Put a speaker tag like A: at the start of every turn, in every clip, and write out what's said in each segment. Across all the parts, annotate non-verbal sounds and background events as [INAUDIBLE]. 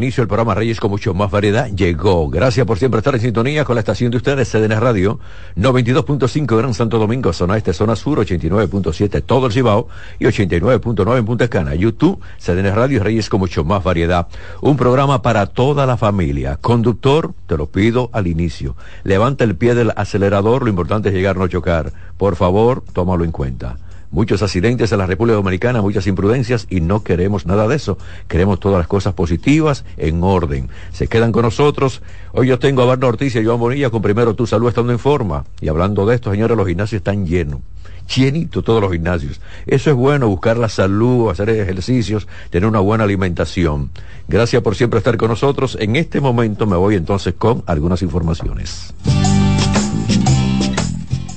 A: Inicio del programa Reyes con mucho más variedad. Llegó. Gracias por siempre estar en sintonía con la estación de ustedes, CDN Radio, 92.5 Gran Santo Domingo, zona este, zona sur, 89.7 todo el Cibao y 89.9 en Punta Cana. YouTube, CDN Radio Reyes con mucho más variedad. Un programa para toda la familia. Conductor, te lo pido al inicio. Levanta el pie del acelerador, lo importante es llegar, no chocar. Por favor, tómalo en cuenta muchos accidentes en la República Dominicana, muchas imprudencias y no queremos nada de eso. Queremos todas las cosas positivas en orden. Se quedan con nosotros. Hoy yo tengo a Barna Ortiz y Joan Bonilla con Primero Tu Salud estando en forma. Y hablando de esto, señores, los gimnasios están llenos. Llenito todos los gimnasios. Eso es bueno, buscar la salud, hacer ejercicios, tener una buena alimentación. Gracias por siempre estar con nosotros. En este momento me voy entonces con algunas informaciones.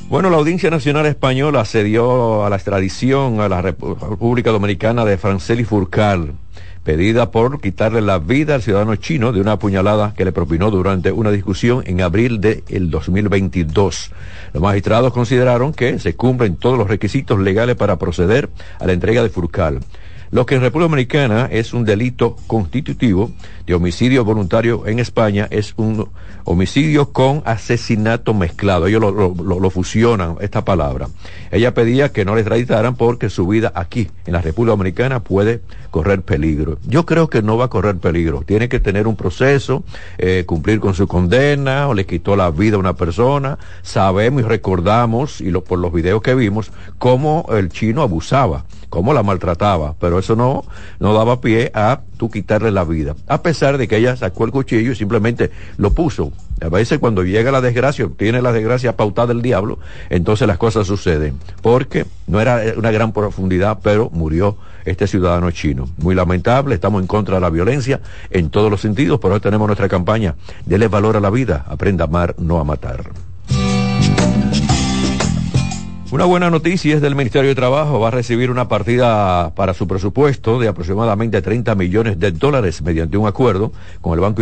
A: Bueno, la Audiencia Nacional Española cedió a la extradición a la República Dominicana de Franceli Furcal, pedida por quitarle la vida al ciudadano chino de una puñalada que le propinó durante una discusión en abril del de 2022. Los magistrados consideraron que se cumplen todos los requisitos legales para proceder a la entrega de Furcal. Lo que en República Dominicana es un delito constitutivo de homicidio voluntario en España es un homicidio con asesinato mezclado. Ellos lo, fusionan, esta palabra. Ella pedía que no le extraditaran porque su vida aquí, en la República Dominicana, puede correr peligro. Yo creo que no va a correr peligro. Tiene que tener un proceso, eh, cumplir con su condena, o le quitó la vida a una persona. Sabemos y recordamos, y por los videos que vimos, cómo el chino abusaba, cómo la maltrataba, pero eso no, no daba pie a tú quitarle la vida. A pesar de que ella sacó el cuchillo y simplemente lo puso. A veces cuando llega la desgracia, tiene la desgracia pautada del diablo, entonces las cosas suceden. Porque no era una gran profundidad, pero murió este ciudadano chino. Muy lamentable, estamos en contra de la violencia en todos los sentidos, por eso tenemos nuestra campaña. Dele valor a la vida, aprenda a amar, no a matar. Una buena noticia es del Ministerio de Trabajo. Va a recibir una partida para su presupuesto de aproximadamente 30 millones de dólares mediante un acuerdo con el Banco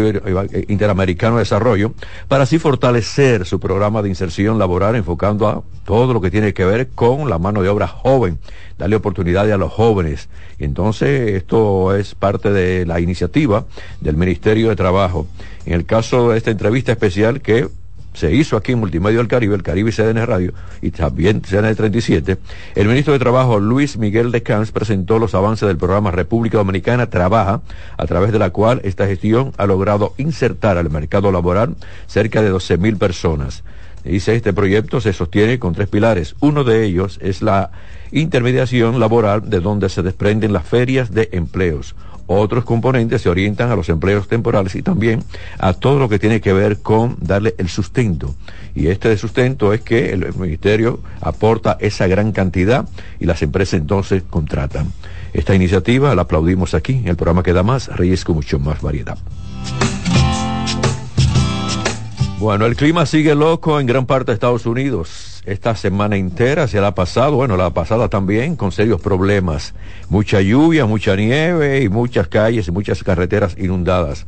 A: Interamericano de Desarrollo para así fortalecer su programa de inserción laboral enfocando a todo lo que tiene que ver con la mano de obra joven, darle oportunidades a los jóvenes. Entonces, esto es parte de la iniciativa del Ministerio de Trabajo. En el caso de esta entrevista especial que se hizo aquí en Multimedio del Caribe, el Caribe y CDN Radio, y también CDN 37, el ministro de Trabajo Luis Miguel de Camps presentó los avances del programa República Dominicana Trabaja, a través de la cual esta gestión ha logrado insertar al mercado laboral cerca de 12 mil personas. Dice, este proyecto se sostiene con tres pilares. Uno de ellos es la intermediación laboral de donde se desprenden las ferias de empleos. Otros componentes se orientan a los empleos temporales y también a todo lo que tiene que ver con darle el sustento. Y este sustento es que el ministerio aporta esa gran cantidad y las empresas entonces contratan. Esta iniciativa la aplaudimos aquí, en el programa que da más, Reyes con mucho más variedad. Bueno, el clima sigue loco en gran parte de Estados Unidos esta semana entera se la ha pasado, bueno, la pasada también, con serios problemas. Mucha lluvia, mucha nieve y muchas calles y muchas carreteras inundadas.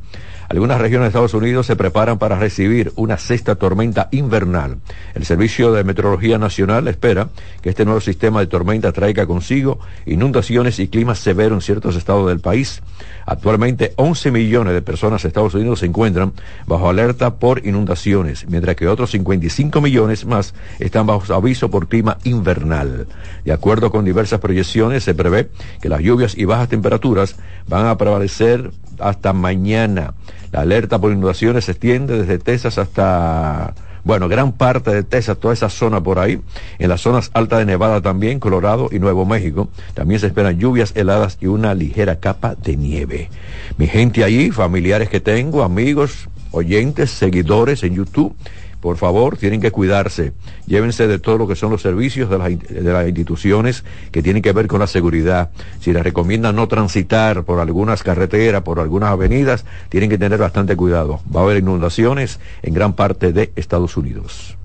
A: Algunas regiones de Estados Unidos se preparan para recibir una sexta tormenta invernal. El Servicio de Meteorología Nacional espera que este nuevo sistema de tormenta traiga consigo inundaciones y climas severos en ciertos estados del país. Actualmente 11 millones de personas en Estados Unidos se encuentran bajo alerta por inundaciones, mientras que otros 55 millones más están bajo aviso por clima invernal. De acuerdo con diversas proyecciones, se prevé que las lluvias y bajas temperaturas van a prevalecer hasta mañana. La alerta por inundaciones se extiende desde Texas hasta, bueno, gran parte de Texas, toda esa zona por ahí. En las zonas altas de Nevada también, Colorado y Nuevo México. También se esperan lluvias heladas y una ligera capa de nieve. Mi gente allí, familiares que tengo, amigos, oyentes, seguidores en YouTube por favor, tienen que cuidarse. Llévense de todo lo que son los servicios de las, instituciones que tienen que ver con la seguridad. Si les recomiendan no transitar por algunas carreteras, por algunas avenidas, tienen que tener bastante cuidado. Va a haber inundaciones en gran parte de Estados Unidos.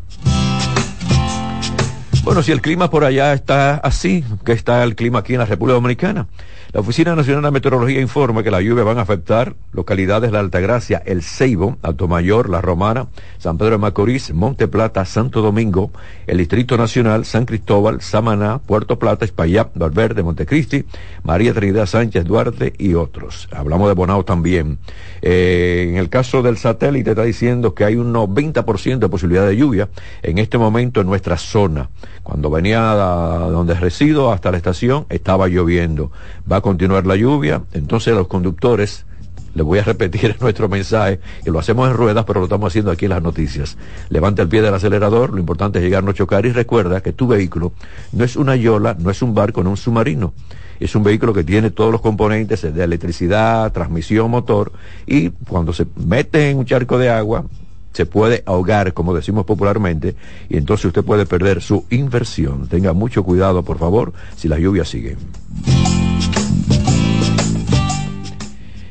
A: Bueno, si el clima por allá está así, que está el clima aquí en la República Dominicana. La Oficina Nacional de Meteorología informa que la lluvia van a afectar localidades de la Altagracia, El Ceibo, Mayor, La Romana, San Pedro de Macorís, Monte Plata, Santo Domingo, el Distrito Nacional, San Cristóbal, Samaná, Puerto Plata, Espaillá, Valverde, Montecristi, María Trinidad Sánchez Duarte y otros. Hablamos de Bonao también. Eh, en el caso del satélite está diciendo que hay un 90% de posibilidad de lluvia en este momento en nuestra zona. Cuando venía donde resido hasta la estación estaba lloviendo. Continuar la lluvia, entonces los conductores le voy a repetir [LAUGHS] nuestro mensaje, que lo hacemos en ruedas, pero lo estamos haciendo aquí en las noticias. Levanta el pie del acelerador, lo importante es llegar, no chocar y recuerda que tu vehículo no es una yola, no es un barco, no es un submarino. Es un vehículo que tiene todos los componentes de electricidad, transmisión, motor, y cuando se mete en un charco de agua, se puede ahogar, como decimos popularmente, y entonces usted puede perder su inversión. Tenga mucho cuidado, por favor, si las lluvias siguen.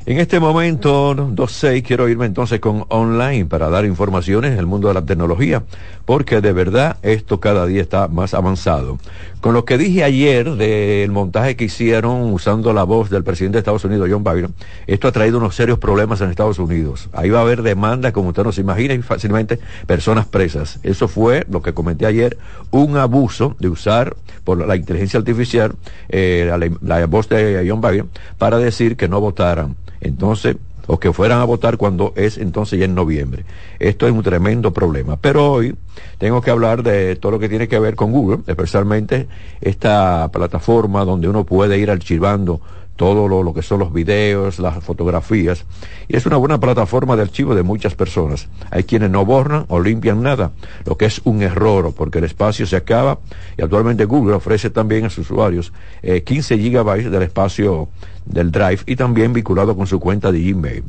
A: En este momento, 2.6, quiero irme entonces con online para dar informaciones en el mundo de la tecnología, porque de verdad esto cada día está más avanzado. Con lo que dije ayer del montaje que hicieron usando la voz del presidente de Estados Unidos, John Biden, esto ha traído unos serios problemas en Estados Unidos. Ahí va a haber demanda, como usted no se imagina, y fácilmente personas presas. Eso fue lo que comenté ayer, un abuso de usar por la inteligencia artificial eh, la, la voz de John Biden para decir que no votaran entonces, o que fueran a votar cuando es entonces ya en noviembre. Esto es un tremendo problema. Pero hoy tengo que hablar de todo lo que tiene que ver con Google, especialmente esta plataforma donde uno puede ir archivando todo lo, que son los videos, las fotografías. Y es una buena plataforma de archivo de muchas personas. Hay quienes no borran o limpian nada, lo que es un error, porque el espacio se acaba. Y actualmente Google ofrece también a sus usuarios 15 eh, gigabytes del espacio del Drive y también vinculado con su cuenta de Gmail.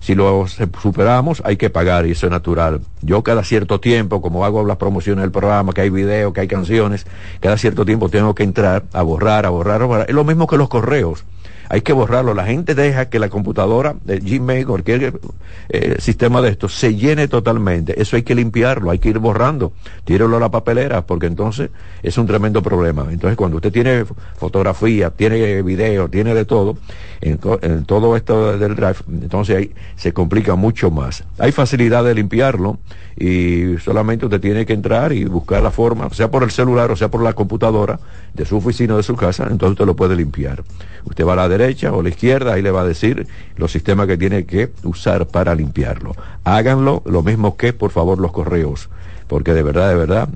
A: Si lo superamos, hay que pagar y eso es natural. Yo cada cierto tiempo, como hago las promociones del programa, que hay videos, que hay canciones, cada cierto tiempo tengo que entrar a borrar, a borrar, a borrar. Es lo mismo que los correos hay que borrarlo. La gente deja que la computadora, de Gmail, cualquier eh, sistema de esto, se llene totalmente. Eso hay que limpiarlo, hay que ir borrando. Tírelo a la papelera, porque entonces es un tremendo problema. Entonces, cuando usted tiene fotografía, tiene video, tiene de todo, en, todo esto del drive, entonces ahí se complica mucho más. Hay facilidad de limpiarlo y solamente usted tiene que entrar y buscar la forma, sea por el celular o sea por la computadora de su oficina o de su casa, entonces usted lo puede limpiar. Usted va a la derecha o la izquierda, ahí le va a decir los sistemas que tiene que usar para limpiarlo. Háganlo lo mismo que, por favor, los correos, porque de verdad, de verdad,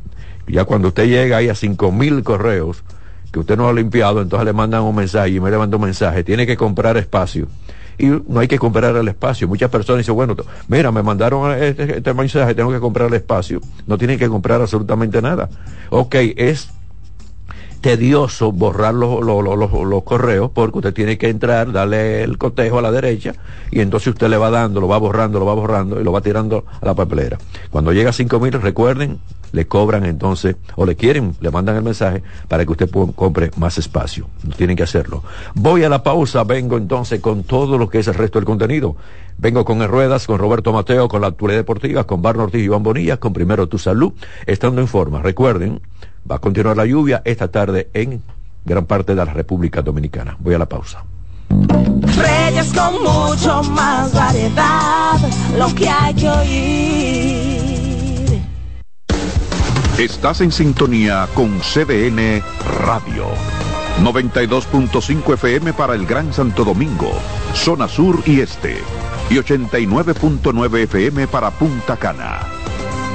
A: ya cuando usted llega ahí a cinco mil correos que usted no ha limpiado, entonces le mandan un mensaje y me le manda un mensaje, tiene que comprar espacio y no hay que comprar el espacio. Muchas personas dicen, bueno, mira, me mandaron este, este, mensaje, tengo que comprar el espacio. No tienen que comprar absolutamente nada. Ok, es tedioso borrar los, los, correos porque usted tiene que entrar, darle el cotejo a la derecha y entonces usted le va dando, lo va borrando, lo va borrando y lo va tirando a la papelera. Cuando llega a 5000, recuerden, le cobran entonces, o le quieren, le mandan el mensaje para que usted compre más espacio. No tienen que hacerlo. Voy a la pausa, vengo entonces con todo lo que es el resto del contenido. Vengo con el Ruedas, con Roberto Mateo, con la actualidad deportiva, con Barno Ortiz y Iván Bonilla, con Primero Tu Salud, estando en forma. Recuerden, Va a continuar la lluvia esta tarde en gran parte de la República Dominicana. Voy a la pausa.
B: Reyes con mucho más variedad, lo que hay que oír.
C: Estás en sintonía con CDN Radio. 92.5 FM para el Gran Santo Domingo, zona sur y este. Y 89.9 FM para Punta Cana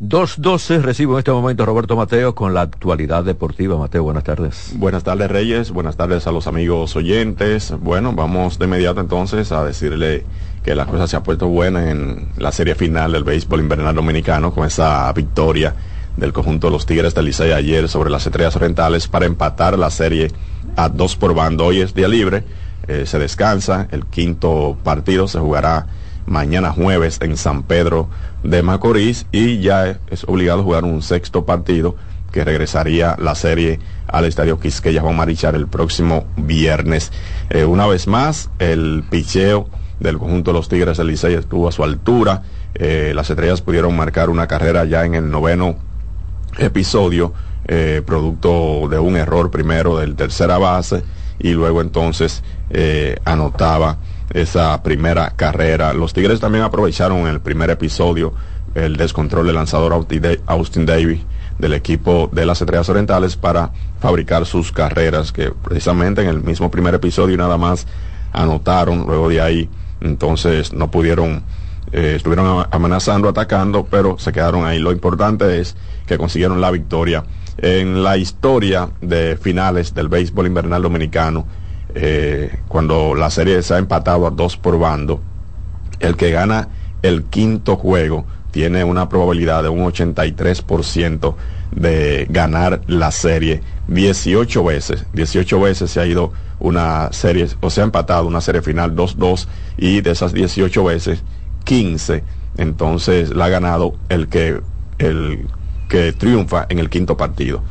A: 2.12 recibo en este momento a Roberto Mateo con la actualidad deportiva. Mateo, buenas tardes.
D: Buenas tardes Reyes, buenas tardes a los amigos oyentes. Bueno, vamos de inmediato entonces a decirle que la cosa se ha puesto buena en la serie final del béisbol invernal dominicano con esa victoria del conjunto de los Tigres del Licey ayer sobre las Estrellas Orientales para empatar la serie a dos por bando. Hoy es día libre, eh, se descansa, el quinto partido se jugará mañana jueves en San Pedro de Macorís y ya es obligado a jugar un sexto partido que regresaría la serie al Estadio Quisqueya Juan Marichar el próximo viernes. Eh, una vez más, el picheo del conjunto de los Tigres del Licey estuvo a su altura. Eh, las estrellas pudieron marcar una carrera ya en el noveno episodio, eh, producto de un error primero del tercera base y luego entonces anotaba esa primera carrera. Los Tigres también aprovecharon en el primer episodio el descontrol del lanzador Austin Davis del equipo de las Estrellas Orientales para fabricar sus carreras, que precisamente en el mismo primer episodio nada más anotaron, luego de ahí entonces no pudieron, eh, estuvieron amenazando, atacando, pero se quedaron ahí. Lo importante es que consiguieron la victoria. En la historia de finales del béisbol invernal dominicano, eh, cuando la serie se ha empatado a dos por bando, el que gana el quinto juego tiene una probabilidad de un 83% de ganar la serie 18 veces. 18 veces se ha ido una serie, o se ha empatado una serie final 2-2 y de esas 18 veces, 15 entonces la ha ganado el que, el que triunfa en el quinto partido.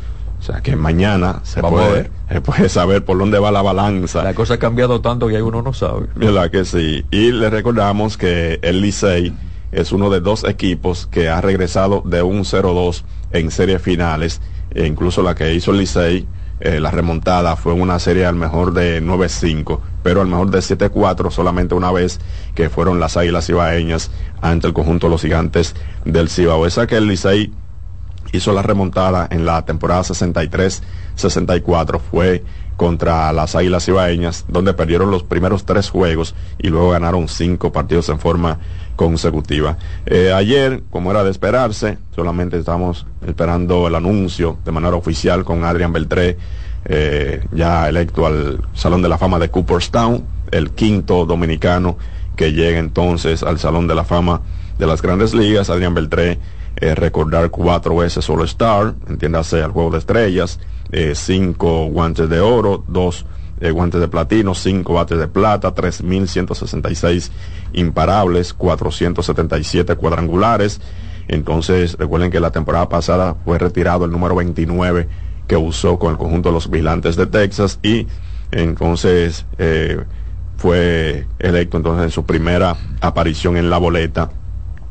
D: O sea que mañana se puede, se puede, saber por dónde va la balanza.
A: La cosa ha cambiado tanto que uno no sabe.
D: ¿Verdad que sí? Y le recordamos que el Licey es uno de dos equipos que ha regresado de un 0-2 en series finales. E incluso la que hizo el Licey, eh, la remontada fue una serie al mejor de 9-5, pero al mejor de 7-4 solamente una vez, que fueron las Águilas Ibaeñas ante el conjunto de los gigantes del Cibao. Esa que el Licey hizo la remontada en la temporada 63-64 fue contra las Águilas Ibaeñas, donde perdieron los primeros tres juegos y luego ganaron cinco partidos en forma consecutiva. Eh, ayer, como era de esperarse, solamente estamos esperando el anuncio de manera oficial con Adrián Beltré, eh, ya electo al Salón de la Fama de Cooperstown, el quinto dominicano que llegue entonces al Salón de la Fama de las Grandes Ligas. Adrián Beltré eh, recordar cuatro veces All Star, entiéndase al Juego de Estrellas, eh, cinco guantes de oro, dos eh, guantes de platino, cinco bates de plata, 3.166 imparables, 477 cuadrangulares. Entonces, recuerden que la temporada pasada fue retirado el número 29 que usó con el conjunto de los vigilantes de Texas y entonces fue electo entonces en su primera aparición en la boleta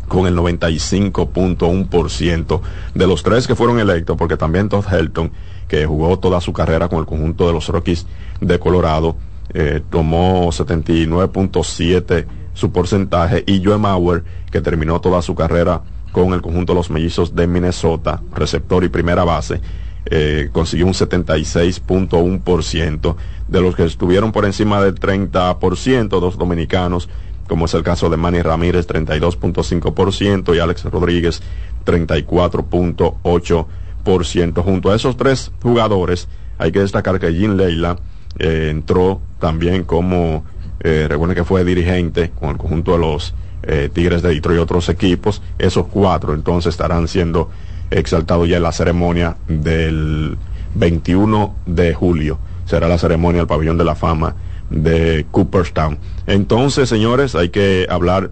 D: con el 95.1% de los tres que fueron electos, porque también Todd Helton, que jugó toda su carrera con el conjunto de los Rockies de Colorado, eh, tomó 79.7 su porcentaje, y Joe Mauer, que terminó toda su carrera con el conjunto de los mellizos de Minnesota, receptor y primera base, eh, consiguió un 76.1% de los que estuvieron por encima del 30%, dos dominicanos, como es el caso de Manny Ramírez, 32.5%, y Alex Rodríguez, 34.8%. Junto a esos tres jugadores, hay que destacar que Jim Leila eh, entró también como, eh, recuerden que fue dirigente con el conjunto de los eh, Tigres de Detroit y otros equipos. Esos cuatro entonces estarán siendo exaltados ya en la ceremonia del 21 de julio. Será la ceremonia del Pabellón de la Fama de Cooperstown. Entonces, señores, hay que hablar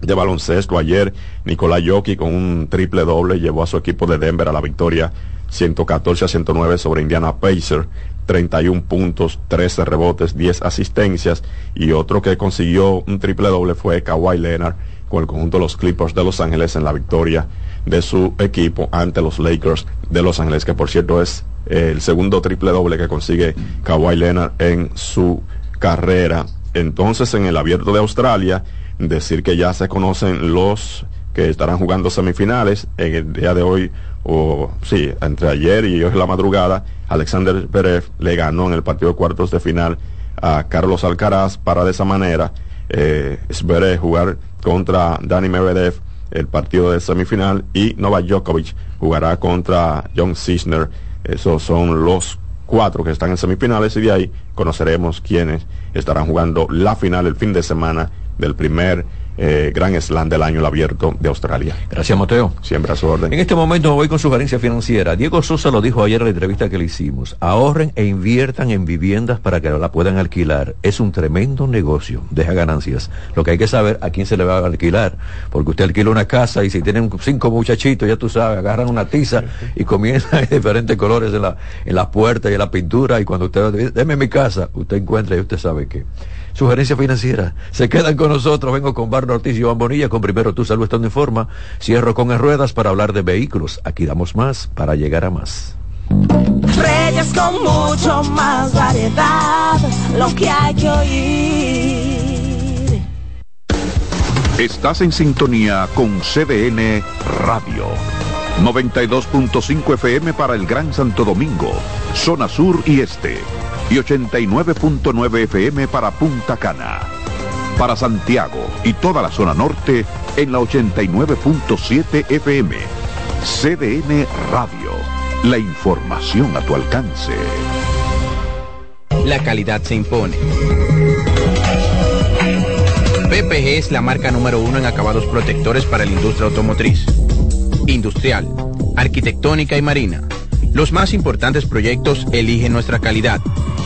D: de baloncesto. Ayer, Nicolás Yoki con un triple doble llevó a su equipo de Denver a la victoria 114 a 109 sobre Indiana Pacers. 31 puntos, 13 rebotes, 10 asistencias. Y otro que consiguió un triple doble fue Kawhi Leonard con el conjunto de los Clippers de Los Ángeles en la victoria de su equipo ante los Lakers de Los Ángeles, que por cierto es el segundo triple doble que consigue Kawhi Leonard en su carrera. Entonces, en el abierto de Australia, decir que ya se conocen los que estarán jugando semifinales en el día de hoy, o sí, entre ayer y hoy en la madrugada, Alexander Berev le ganó en el partido de cuartos de final a Carlos Alcaraz para de esa manera eh, jugar contra Dani Medvedev el partido de semifinal y Novak Djokovic jugará contra John Cisner. Esos son los cuatro que están en semifinales y de ahí conoceremos quiénes estarán jugando la final el fin de semana del primer eh, Gran Slam del año el abierto de Australia.
A: Gracias, Mateo.
D: Siempre a su orden.
A: En este momento voy con sugerencia financiera. Diego Sosa lo dijo ayer en la entrevista que le hicimos. Ahorren e inviertan en viviendas para que la puedan alquilar. Es un tremendo negocio. Deja ganancias. Lo que hay que saber a quién se le va a alquilar. Porque usted alquila una casa y si tienen cinco muchachitos, ya tú sabes, agarran una tiza y comienzan [LAUGHS] diferentes colores en la, en la puerta y en la pintura. Y cuando usted deme mi casa, usted encuentra y usted sabe que sugerencia financiera. Se quedan con nosotros. Vengo con Barno Ortiz y Iván Bonilla con Primero Tu Salud Estando en Forma. Cierro con ruedas para hablar de vehículos. Aquí damos más para llegar a más.
B: Reyes con mucho más variedad, lo que hay que oír.
C: Estás en sintonía con CDN Radio. 92.5 FM para el Gran Santo Domingo, zona sur y este y 89.9 FM para Punta Cana. Para Santiago y toda la zona norte en la 89.7 FM. CDN Radio. La información a tu alcance.
E: La calidad se impone. PPG es la marca número uno en acabados protectores para la industria automotriz, industrial, arquitectónica y marina. Los más importantes proyectos eligen nuestra calidad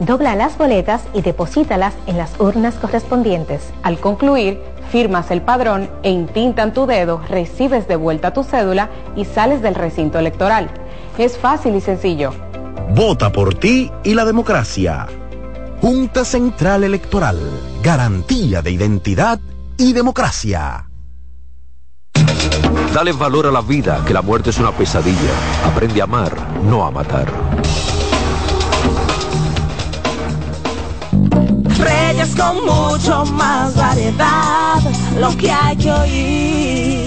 F: dobla las boletas y deposítalas en las urnas correspondientes.
G: Al concluir, firmas el padrón e intintan tu dedo, recibes de vuelta tu cédula y sales del recinto electoral. Es fácil y sencillo.
H: Vota por ti y la democracia. Junta Central Electoral. Garantía de identidad y democracia.
A: Dale valor a la vida, que la muerte es una pesadilla. Aprende a amar, no a matar.
B: Reyes con mucho más variedad, lo que hay que oír.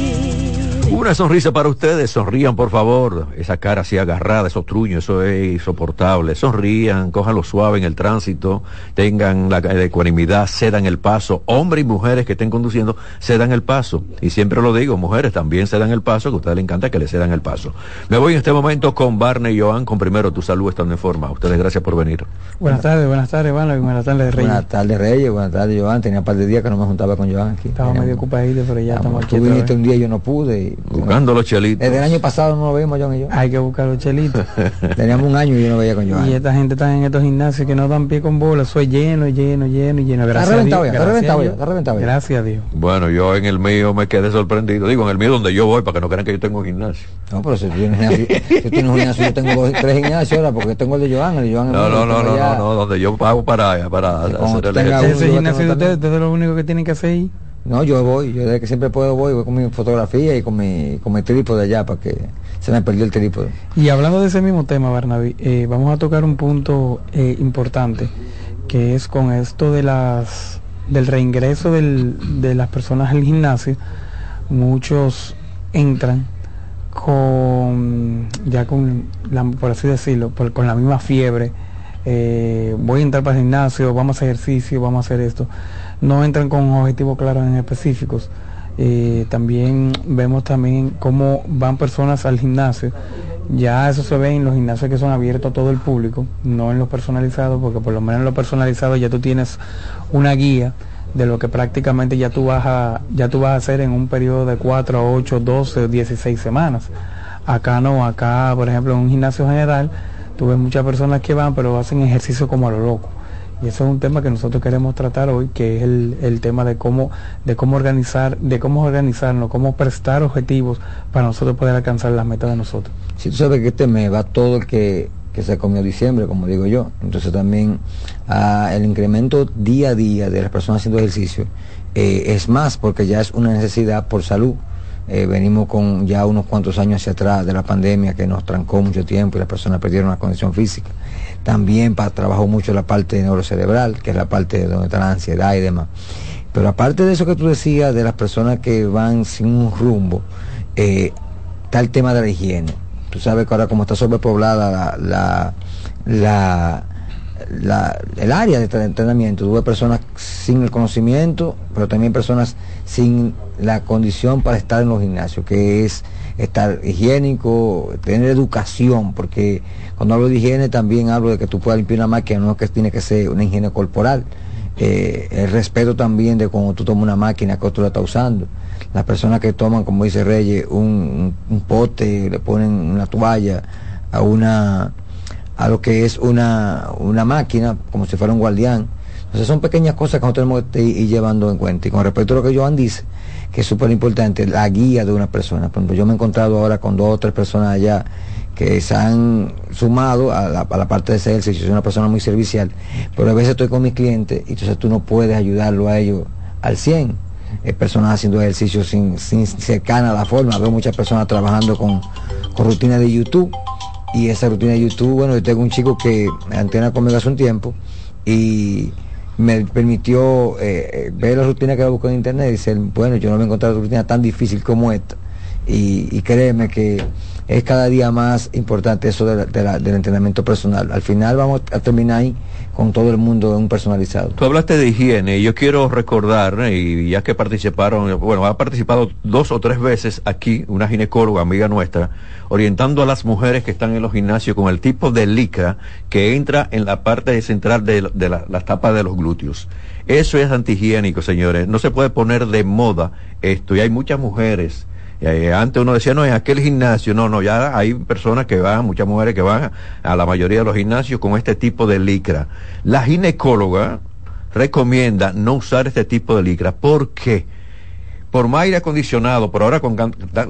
A: Una sonrisa para ustedes, sonrían por favor. Esa cara así agarrada, esos truños, eso es insoportable. Sonrían, cójanlo suave en el tránsito, tengan la ecuanimidad, cedan el paso. Hombres y mujeres que estén conduciendo, cedan el paso. Y siempre lo digo, mujeres también cedan el paso, que a ustedes les encanta que le cedan el paso. Me voy en este momento con Barney y Joan, con primero tu salud estando en forma. Ustedes gracias por venir.
I: Buenas tardes, buenas tardes, Iván, y buenas tardes, Reyes.
J: Buenas tardes, Reyes, buenas tardes, Joan. Tenía un par de días que no me juntaba con Joan aquí.
I: Estaba medio ocupadito, pero ya estamos aquí.
J: Tú viniste un día y yo no pude.
A: Buscando los chelitos.
J: Desde el año pasado no lo vimos, John y yo.
I: Hay que buscar los chelitos. [LAUGHS]
J: Teníamos un año y yo no veía con Joan.
I: Y esta gente está en estos gimnasios que no dan pie con bola. Es lleno, lleno, lleno y lleno. Gracias
J: está reventado
I: a Dios.
J: ya, está
I: gracias
J: reventado
I: a
J: ya, está reventado ya.
I: Gracias a Dios.
A: Bueno, yo en el mío me quedé sorprendido. Digo, en el mío donde yo voy, para que no crean que yo tengo un gimnasio.
J: No, pero si tú tienes, gimnasio, si tienes un gimnasio, yo tengo dos, tres gimnasios ahora porque tengo el de Joan, el de Joan.
A: No, no, no, no, no, no, donde yo pago para, para hacer el ejercicio.
I: Ese gimnasio de ustedes, ustedes lo único que tienen que hacer ahí.
J: No, yo voy, yo desde que siempre puedo voy, voy con mi fotografía y con mi, con mi trípode allá para que se me perdió el trípode.
I: Y hablando de ese mismo tema, Barnaby, eh, vamos a tocar un punto eh, importante, que es con esto de las del reingreso de las personas al gimnasio. Muchos entran con, ya con, por así decirlo, con la misma fiebre. Eh, voy a entrar para el gimnasio, vamos a hacer ejercicio, vamos a hacer esto. No entran con objetivos claros en específicos. Eh, también vemos también cómo van personas al gimnasio. Ya eso se ve en los gimnasios que son abiertos a todo el público, no en los personalizados, porque por lo menos en los personalizados ya tú tienes una guía de lo que prácticamente ya tú vas a, ya tú vas a hacer en un periodo de 4 a 8, 12 o 16 semanas. Acá no, acá por ejemplo en un gimnasio general, tú ves muchas personas que van pero hacen ejercicio como a lo loco. Y eso es un tema que nosotros queremos tratar hoy, que es el, el tema de cómo, de cómo organizar, de cómo organizarnos, cómo prestar objetivos para nosotros poder alcanzar las metas de nosotros.
J: Si tú sabes que este mes va todo el que, que se comió diciembre, como digo yo, entonces también ah, el incremento día a día de las personas haciendo ejercicio eh, es más porque ya es una necesidad por salud. Eh, venimos con ya unos cuantos años hacia atrás de la pandemia que nos trancó mucho tiempo y las personas perdieron la condición física. También pa- trabajó mucho la parte neurocerebral, que es la parte de donde está la ansiedad y demás. Pero aparte de eso que tú decías, de las personas que van sin un rumbo, eh, está el tema de la higiene. Tú sabes que ahora como está sobrepoblada la, la, la, la- el área de entrenamiento, tuve personas sin el conocimiento, pero también personas sin la condición para estar en los gimnasios, que es estar higiénico, tener educación, porque cuando hablo de higiene también hablo de que tú puedas limpiar una máquina, no es que tiene que ser una higiene corporal. Eh, el respeto también de cuando tú tomas una máquina que otro la está usando. Las personas que toman, como dice Reyes, un pote, le ponen una toalla a una a lo que es una, una máquina, como si fuera un guardián. Entonces son pequeñas cosas que nosotros tenemos que ir, llevando en cuenta. Y con respecto a lo que Joan dice, que es súper importante, la guía de una persona. Por ejemplo, yo me he encontrado ahora con dos o tres personas allá que se han sumado a la, a la parte de ese ejercicio. Soy una persona muy servicial, pero a veces estoy con mis clientes y entonces tú no puedes ayudarlo a ellos al 100. Hay personas haciendo ejercicio sin, sin cercana a la forma. Veo muchas personas trabajando con, con rutinas de YouTube y esa rutina de YouTube, bueno, yo tengo un chico que antena conmigo hace un tiempo y me permitió eh, eh, ver la rutina que busco en internet y decir, bueno, yo no voy a encontrar otra rutina tan difícil como esta. Y, y créeme que es cada día más importante eso de la- de la- del entrenamiento personal. Al final vamos a terminar ahí con todo el mundo un personalizado.
A: Tú hablaste de higiene y yo quiero recordar, ¿eh? y ya que participaron, bueno, ha participado dos o tres veces aquí una ginecóloga, amiga nuestra, orientando a las mujeres que están en los gimnasios con el tipo de licra que entra en la parte central de, la, las tapas de los glúteos. Eso es antihigiénico, señores. No se puede poner de moda esto. Y hay muchas mujeres. Eh, antes uno decía, no, en aquel gimnasio, no, no, ya hay personas que van, muchas mujeres que van a la mayoría de los gimnasios con este tipo de licra. La ginecóloga recomienda no usar este tipo de licra. ¿Por qué? Por más aire acondicionado, por ahora con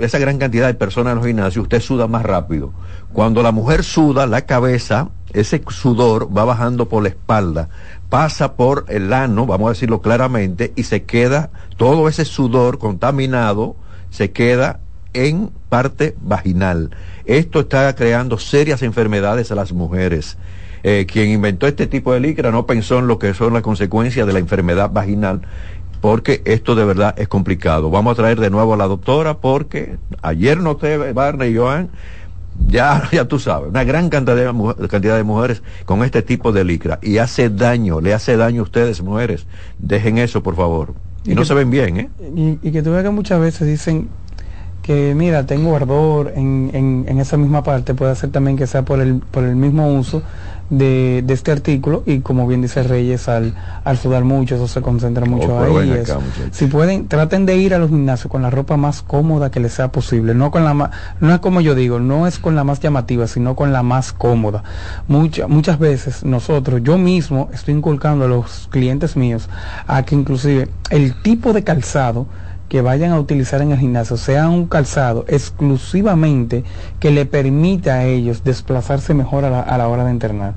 A: esa gran cantidad de personas en los gimnasios, usted suda más rápido. Cuando la mujer suda, la cabeza, ese sudor va bajando por la espalda, pasa por el ano, vamos a decirlo claramente, y se queda todo ese sudor contaminado, se queda en parte vaginal. Esto está creando serias enfermedades a las mujeres. Eh, quien inventó este tipo de licra no pensó en lo que son las consecuencias de la enfermedad vaginal, porque esto de verdad es complicado. Vamos a traer de nuevo a la doctora porque ayer noté, Barney y Joan, ya, [LAUGHS] ya tú sabes, una gran cantidad de, cantidad de mujeres con este tipo de licra y hace daño, le hace daño a ustedes, mujeres. Dejen eso, por favor. Y,
I: Y
A: no
I: que-
A: se ven bien, ¿eh?
I: Y, y que tú veas que muchas veces dicen que, mira, tengo ardor en, en, en esa misma parte, puede ser también que sea por el, por el mismo uso de, de este artículo y como bien dice Reyes, al, al sudar mucho, eso se concentra mucho
A: Oh,
I: ahí.
A: acá.
I: Si pueden, traten de ir a los gimnasios con la ropa más cómoda que les sea posible, no con la más, no es como yo digo, no es con la más llamativa, sino con la más cómoda. Mucha, muchas veces nosotros, yo mismo estoy inculcando a los clientes míos a que inclusive el tipo de calzado que vayan a utilizar en el gimnasio sea un calzado exclusivamente que le permita a ellos desplazarse mejor a la, a la hora de entrenar.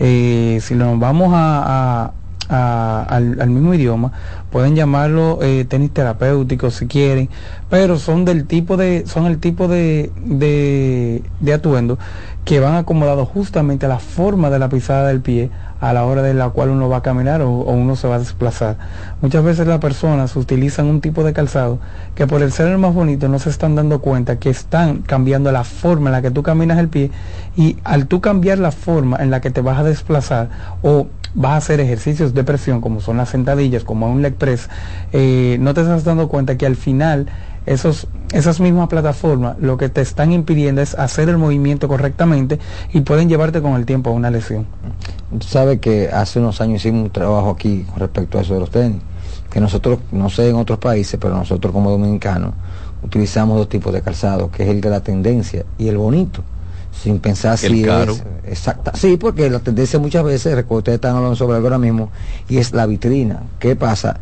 I: Eh, si nos vamos a, al, al mismo idioma, pueden llamarlo eh, tenis terapéutico si quieren, pero son del tipo de, son el tipo de, de, de atuendo que van acomodados justamente a la forma de la pisada del pie a la hora de la cual uno va a caminar o, uno se va a desplazar. Muchas veces las personas utilizan un tipo de calzado que por el ser el más bonito no se están dando cuenta que están cambiando la forma en la que tú caminas el pie y al tú cambiar la forma en la que te vas a desplazar o vas a hacer ejercicios de presión como son las sentadillas, como un leg press, eh, no te estás dando cuenta que al final esos, esas mismas plataformas lo que te están impidiendo es hacer el movimiento correctamente y pueden llevarte con el tiempo a una lesión.
J: Tú sabes que hace unos años hicimos un trabajo aquí con respecto a eso de los tenis, que nosotros, no sé en otros países, pero nosotros como dominicanos utilizamos dos tipos de calzado, que es el de la tendencia y el bonito, sin pensar
A: El
J: si
A: caro.
J: es exacta. Sí, porque la tendencia muchas veces, recuerdo ustedes están hablando sobre algo ahora mismo, y es la vitrina. ¿Qué pasa?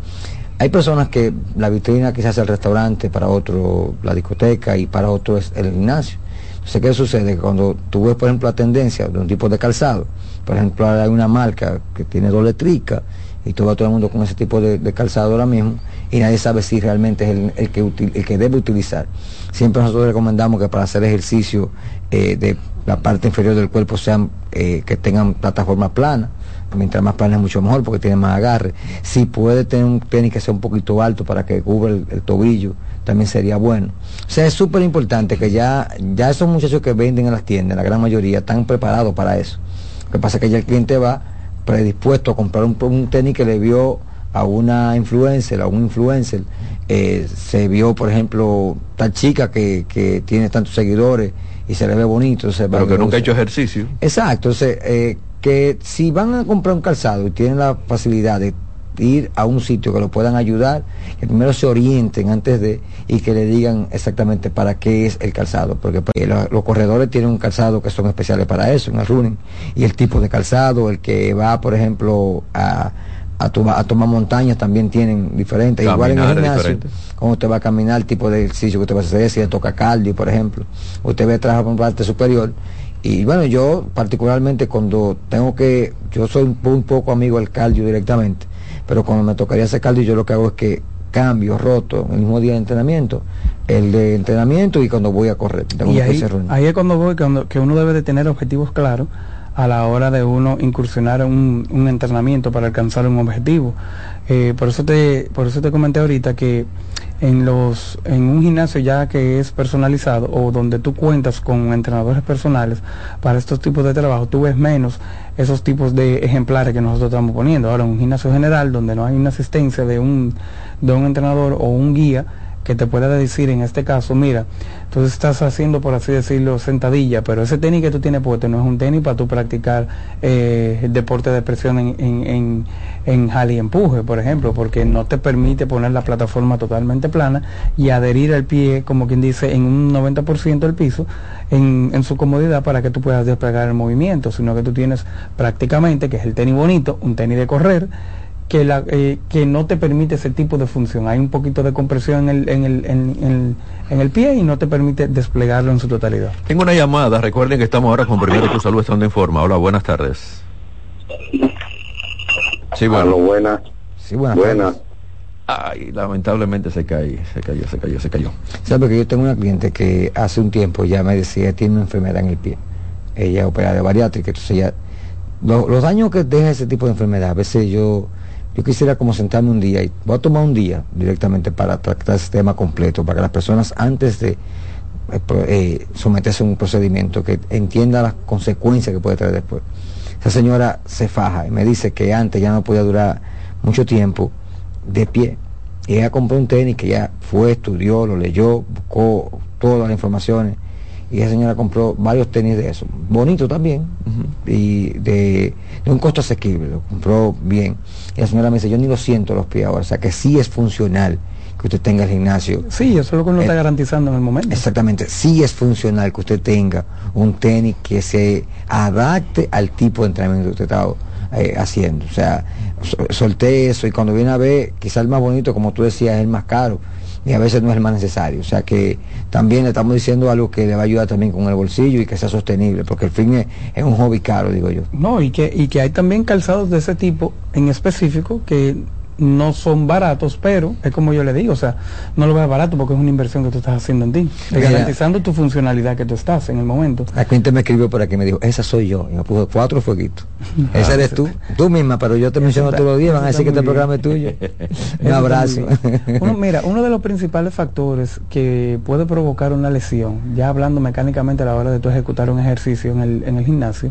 J: Hay personas que la vitrina quizás es el restaurante, para otro la discoteca y para otro es el gimnasio. Entonces, ¿qué sucede? Cuando tú ves, por ejemplo, la tendencia de un tipo de calzado, por ejemplo, hay una marca que tiene doble trica y vas todo el mundo con ese tipo de, calzado ahora mismo y nadie sabe si realmente es el, que, el que debe utilizar. Siempre nosotros recomendamos que para hacer ejercicio eh, de la parte inferior del cuerpo sean eh, que tengan plataforma plana. Mientras más plana es mucho mejor porque tiene más agarre. Si puede tener un tenis que sea un poquito alto para que cubra el, el tobillo, también sería bueno. O sea, es súper importante que ya, ya esos muchachos que venden en las tiendas, la gran mayoría, están preparados para eso. Lo que pasa es que ya el cliente va predispuesto a comprar un, un tenis que le vio a una influencer, a un influencer, eh, se vio, por ejemplo, tal chica que, que tiene tantos seguidores y se le ve bonito.
A: Pero que nunca ha hecho ejercicio.
J: Exacto, entonces, eh, que si van a comprar un calzado y tienen la facilidad de ir a un sitio que lo puedan ayudar, que primero se orienten antes de y que le digan exactamente para qué es el calzado, porque pues, lo- los corredores tienen un calzado que son especiales para eso, en el running, y el tipo de calzado, el que va, por ejemplo, a, a, toma- a tomar montañas también tienen diferentes, igual en el gimnasio, cómo usted va a caminar, el tipo de ejercicio que usted va a hacer, si le toca cardio, por ejemplo. Usted ve trabajar por parte superior. Y bueno, yo particularmente cuando tengo que, yo soy un, un poco amigo del cardio directamente, pero cuando me tocaría hacer cardio yo lo que hago es que cambio, roto, el mismo día de entrenamiento, el de entrenamiento y cuando voy a correr.
I: Y ahí, ahí es cuando voy, cuando, que uno debe de tener objetivos claros a la hora de uno incursionar un, un entrenamiento para alcanzar un objetivo. Eh, por eso te, por eso te comenté ahorita que en los, en un gimnasio ya que es personalizado o donde tú cuentas con entrenadores personales para estos tipos de trabajo, tú ves menos esos tipos de ejemplares que nosotros estamos poniendo. Ahora, en un gimnasio general donde no hay una asistencia de un, de un entrenador o un guía, que te pueda decir en este caso, mira, tú estás haciendo, por así decirlo, sentadilla, pero ese tenis que tú tienes puesto no es un tenis para tú practicar eh, el deporte de presión en, en, en, en y empuje, por ejemplo, porque no te permite poner la plataforma totalmente plana y adherir el pie, como quien dice, en un 90% del piso, en, en su comodidad para que tú puedas desplegar el movimiento, sino que tú tienes prácticamente, que es el tenis bonito, un tenis de correr, que, la, eh, que no te permite ese tipo de función. Hay un poquito de compresión en el, en, el, en, en- en el pie y no te permite desplegarlo en su totalidad.
A: Tengo una llamada, recuerden que estamos ahora con Primero Tu Salud Estando en Forma. Hola, buenas tardes. Sí, bueno.
K: buenas.
J: Sí, buenas.
K: Buenas.
A: Ay, lamentablemente se cayó, se cayó, se cayó, se cayó.
J: ¿Sabe que yo tengo una cliente que hace un tiempo ya me decía tiene una enfermedad en el pie? Ella opera de bariátrica, entonces ya lo- los daños que deja ese tipo de enfermedad, a veces yo yo quisiera como sentarme un día y voy a tomar un día directamente para tratar ese tema completo, para que las personas antes de eh, someterse a un procedimiento que entienda las consecuencias que puede traer después. Esa señora se faja y me dice que antes ya no podía durar mucho tiempo de pie. Y ella compró un tenis que ya fue, estudió, lo leyó, buscó todas las informaciones. Y esa señora compró varios tenis de eso. Bonito también. Y de, de un costo asequible. Lo compró bien. Y la señora me dice, yo ni lo siento los pies ahora. O sea que sí es funcional que usted tenga el gimnasio.
I: Sí, eso es lo que uno está
J: Eh,
I: garantizando en el momento.
J: Exactamente, sí es funcional que usted tenga un tenis que se adapte al tipo de entrenamiento que usted está eh, haciendo. O sea, so- solté eso y cuando viene a ver, quizá el más bonito, como tú decías, es el más caro y a veces no es el más necesario. O sea que también le estamos diciendo algo que le va a ayudar también con el bolsillo y que sea sostenible, porque el fin es, es un hobby caro, digo yo.
I: No, y que, y que hay también calzados de ese tipo en específico que no son baratos, pero es como yo le digo, o sea, no lo veas barato porque es una inversión que tú estás haciendo en ti,
J: Mira.
I: garantizando tu funcionalidad que tú estás en el momento.
J: La cliente me escribió por aquí me dijo, esa soy yo. Y me puso cuatro fueguitos. [LAUGHS]
I: Ah,
J: esa eres tú, tú misma, pero yo te menciono todos los días, van a decir que este programa es tuyo. [LAUGHS] [LAUGHS] Un abrazo.
I: Uno, mira, uno de los principales factores que puede provocar una lesión, ya hablando mecánicamente a la hora de tú ejecutar un ejercicio en el, en el gimnasio,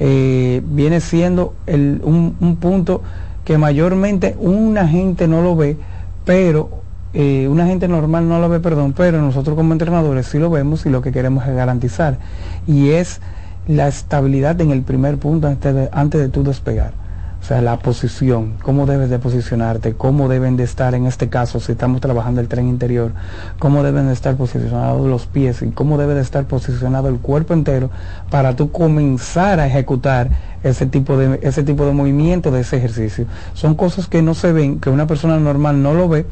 I: eh, viene siendo el- un, un punto que mayormente una gente no lo ve, pero eh, una gente normal no lo ve, perdón, pero nosotros como entrenadores sí lo vemos y lo que queremos es garantizar. Y es la estabilidad en el primer punto antes de, antes de tú despegar. O sea, la posición, cómo debes de posicionarte, cómo deben de estar en este caso, si estamos trabajando el tren interior, cómo deben de estar posicionados los pies y cómo debe de estar posicionado el cuerpo entero para tú comenzar a ejecutar ese tipo de ese tipo de movimiento de ese ejercicio. Son cosas que no se ven, que una persona normal no lo ve,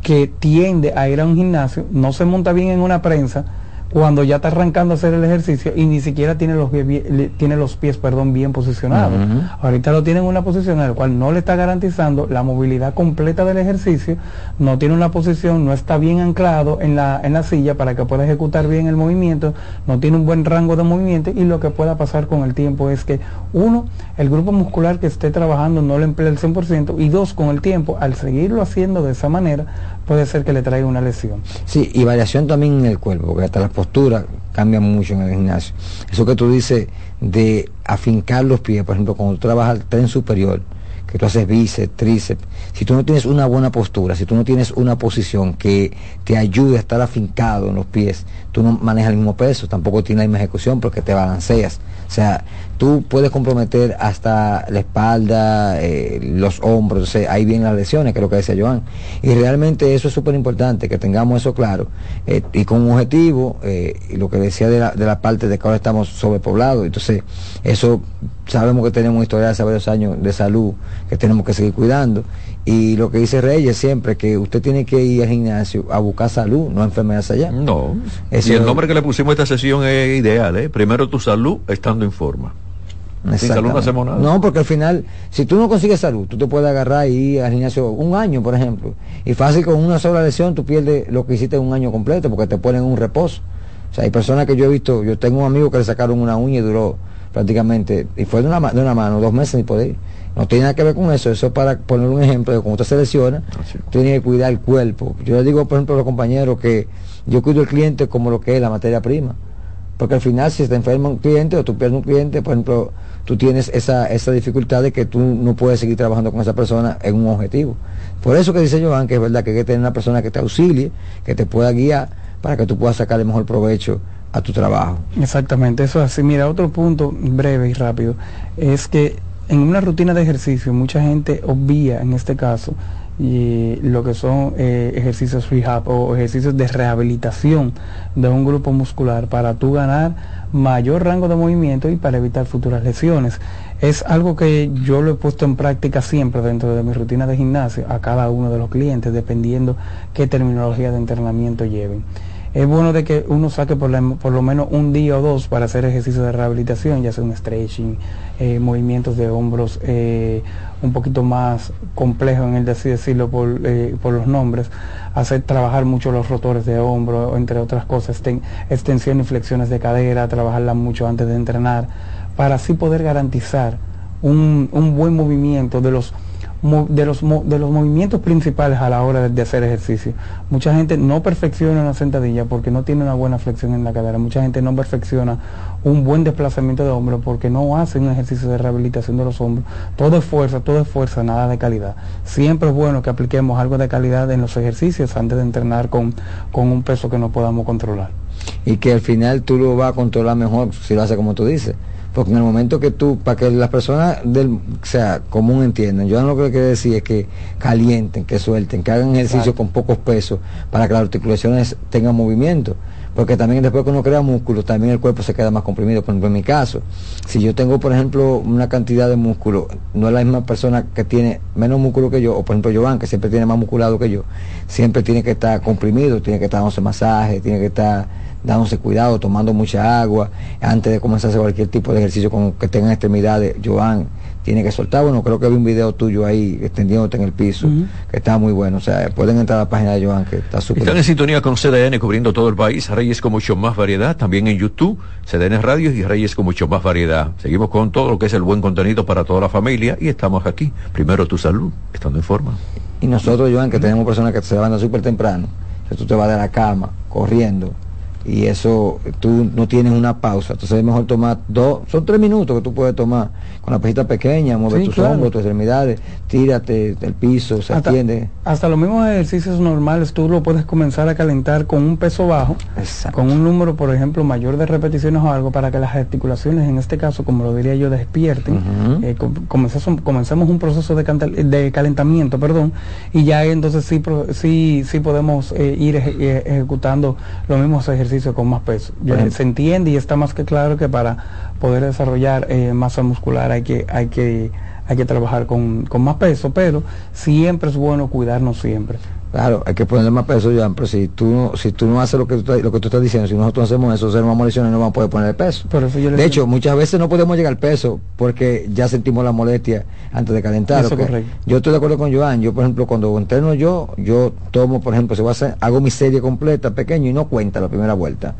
I: que tiende a ir a un gimnasio, no se monta bien en una prensa, cuando ya está arrancando a hacer el ejercicio y ni siquiera tiene los, pies bien- le- tiene los pies perdón, bien posicionados. Ahorita lo tiene en una posición en la cual no le está garantizando la movilidad completa del ejercicio, no tiene una posición, no está bien anclado en la, en la silla para que pueda ejecutar bien el movimiento, no tiene un buen rango de movimiento y lo que pueda pasar con el tiempo es que uno, el grupo muscular que esté trabajando no lo emplea al 100% y dos, con el tiempo, al seguirlo haciendo de esa manera, puede ser que le traiga una lesión.
J: Sí, y variación también en el cuerpo, porque hasta las posturas cambian mucho en el gimnasio. Eso que tú dices de afincar los pies, por ejemplo, cuando tú trabajas el tren superior, que tú haces bíceps, tríceps, si tú no tienes una buena postura, si tú no tienes una posición que te ayude a estar afincado en los pies, tú no manejas el mismo peso, tampoco tienes la misma ejecución porque te balanceas. O sea, tú puedes comprometer hasta la espalda, eh, los hombros, o sea, ahí vienen las lesiones, que es lo que decía Joan. Y realmente eso es súper importante, que tengamos eso claro. eh, y con un objetivo, eh, y lo que decía de la, de la parte de que ahora estamos sobrepoblados, entonces eso sabemos que tenemos una historia de hace varios años de salud que tenemos que seguir cuidando Y lo que dice Reyes siempre, que usted tiene que ir al gimnasio a buscar salud, no enfermedades allá.
A: No.
J: Eso
A: y el nombre que le pusimos a esta sesión es ideal, ¿eh? Primero tu salud estando en forma. Sin salud no hacemos nada.
J: No, porque al final, si tú no consigues salud, tú te puedes agarrar y ir al gimnasio un año, por ejemplo. Y fácil con una sola lesión tú pierdes lo que hiciste un año completo porque te ponen un reposo. O sea, hay personas que yo he visto, yo tengo un amigo que le sacaron una uña y duró prácticamente, y fue de una, de una mano, dos meses ni poder ir. No tiene nada que ver con eso, eso es para poner un ejemplo de cuando usted se lesiona, tú tienes que cuidar el cuerpo. Yo le digo, por ejemplo, a los compañeros que yo cuido el cliente como lo que es la materia prima. Porque al final si te enferma un cliente o tú pierdes un cliente, por ejemplo, tú tienes esa, esa dificultad de que tú no puedes seguir trabajando con esa persona en un objetivo. Por eso que dice Joan que es verdad que hay que tener una persona que te auxilie, que te pueda guiar para que tú puedas sacar el mejor provecho a tu trabajo.
I: Exactamente, eso es así. Mira, otro punto breve y rápido es que en una rutina de ejercicio mucha gente obvia en este caso y lo que son eh, ejercicios rehab o ejercicios de rehabilitación de un grupo muscular para tú ganar mayor rango de movimiento y para evitar futuras lesiones. Es algo que yo lo he puesto en práctica siempre dentro de mi rutina de gimnasio a cada uno de los clientes, dependiendo qué terminología de entrenamiento lleven es bueno de que uno saque por, la- por lo menos un día o dos para hacer ejercicios de rehabilitación, ya sea un stretching, eh, movimientos de hombros eh, un poquito más complejos en el así decirlo por, eh, por los nombres, hacer trabajar mucho los rotores de hombro, entre otras cosas, exten- extensión y flexiones de cadera, trabajarla mucho antes de entrenar, para así poder garantizar un, un buen movimiento de los de los, de los movimientos principales a la hora de, de hacer ejercicio. Mucha gente no perfecciona una sentadilla porque no tiene una buena flexión en la cadera. Mucha gente no perfecciona un buen desplazamiento de hombro porque no hace un ejercicio de rehabilitación de los hombros. Todo es fuerza, todo es fuerza, nada de calidad. Siempre es bueno que apliquemos algo de calidad en los ejercicios antes de entrenar con, con un peso que no podamos controlar.
J: y que al final tú lo vas a controlar mejor si lo haces como tú dices. Porque en el momento que tú, para que las personas del, o sea, común entiendan, yo lo que quiero decir es que calienten, que suelten, que hagan ejercicio
I: Exacto.
J: con pocos pesos para que las articulaciones tengan movimiento. Porque también después que uno crea músculo, también el cuerpo se queda más comprimido. Por ejemplo, en mi caso, si yo tengo, por ejemplo, una cantidad de músculo, no es la misma persona que tiene menos músculo que yo, o por ejemplo Joan, que siempre tiene más musculado que yo, siempre tiene que estar comprimido, tiene que estar dándose masaje, tiene que estar dándose cuidado, tomando mucha agua, antes de comenzar a hacer cualquier tipo de ejercicio con que tengan extremidades, Joan tiene que soltar, bueno, creo que vi un video tuyo ahí extendiéndote en el piso, que está muy bueno, o sea, pueden entrar a la página de Joan, que está súper
A: Están en sintonía con CDN cubriendo todo el país, Reyes con mucho más variedad, también en YouTube, CDN Radio y Reyes con mucho más variedad. Seguimos con todo lo que es el buen contenido para toda la familia y estamos aquí. Primero tu salud, estando en forma.
J: Y nosotros, Joan, que tenemos personas que se levantan súper temprano, que tú te vas de la cama corriendo y eso tú no tienes una pausa, entonces es mejor tomar dos, son tres minutos que tú puedes tomar con la pesita pequeña,
I: Sí,
J: tus
I: claro.
J: hombros, tus extremidades, tírate del piso, se
I: Hasta-
J: atiende.
I: Hasta los mismos ejercicios normales tú lo puedes comenzar a calentar con un peso bajo, con un número, por ejemplo, mayor de repeticiones o algo, para que las articulaciones, en este caso, como lo diría yo, despierten. Eh, com- comenzamos, comenzamos un proceso de, de calentamiento, perdón, y ya entonces sí, pro- sí, sí podemos eh, ir eje- eh, ejecutando los mismos ejercicios con más peso. Ya se entiende y está más que claro que para poder desarrollar eh, masa muscular hay que, hay que, hay que trabajar con, con más peso, pero siempre es bueno cuidarnos siempre.
J: Claro, hay que ponerle más peso, Joan, pero si tú no, si tú no haces lo que tú, lo que tú estás diciendo, si nosotros hacemos eso, ser más lesiones no vamos a poder poner peso.
I: Por eso yo le
J: De hecho, muchas veces no podemos llegar al peso porque ya sentimos la molestia antes de calentar.
I: Eso
J: ¿ok?
I: correcto.
J: Yo estoy de acuerdo con Joan. Yo, por ejemplo, cuando entreno yo, yo tomo, por ejemplo, si voy a hacer, hago mi serie completa, pequeño, y no cuenta la primera vuelta.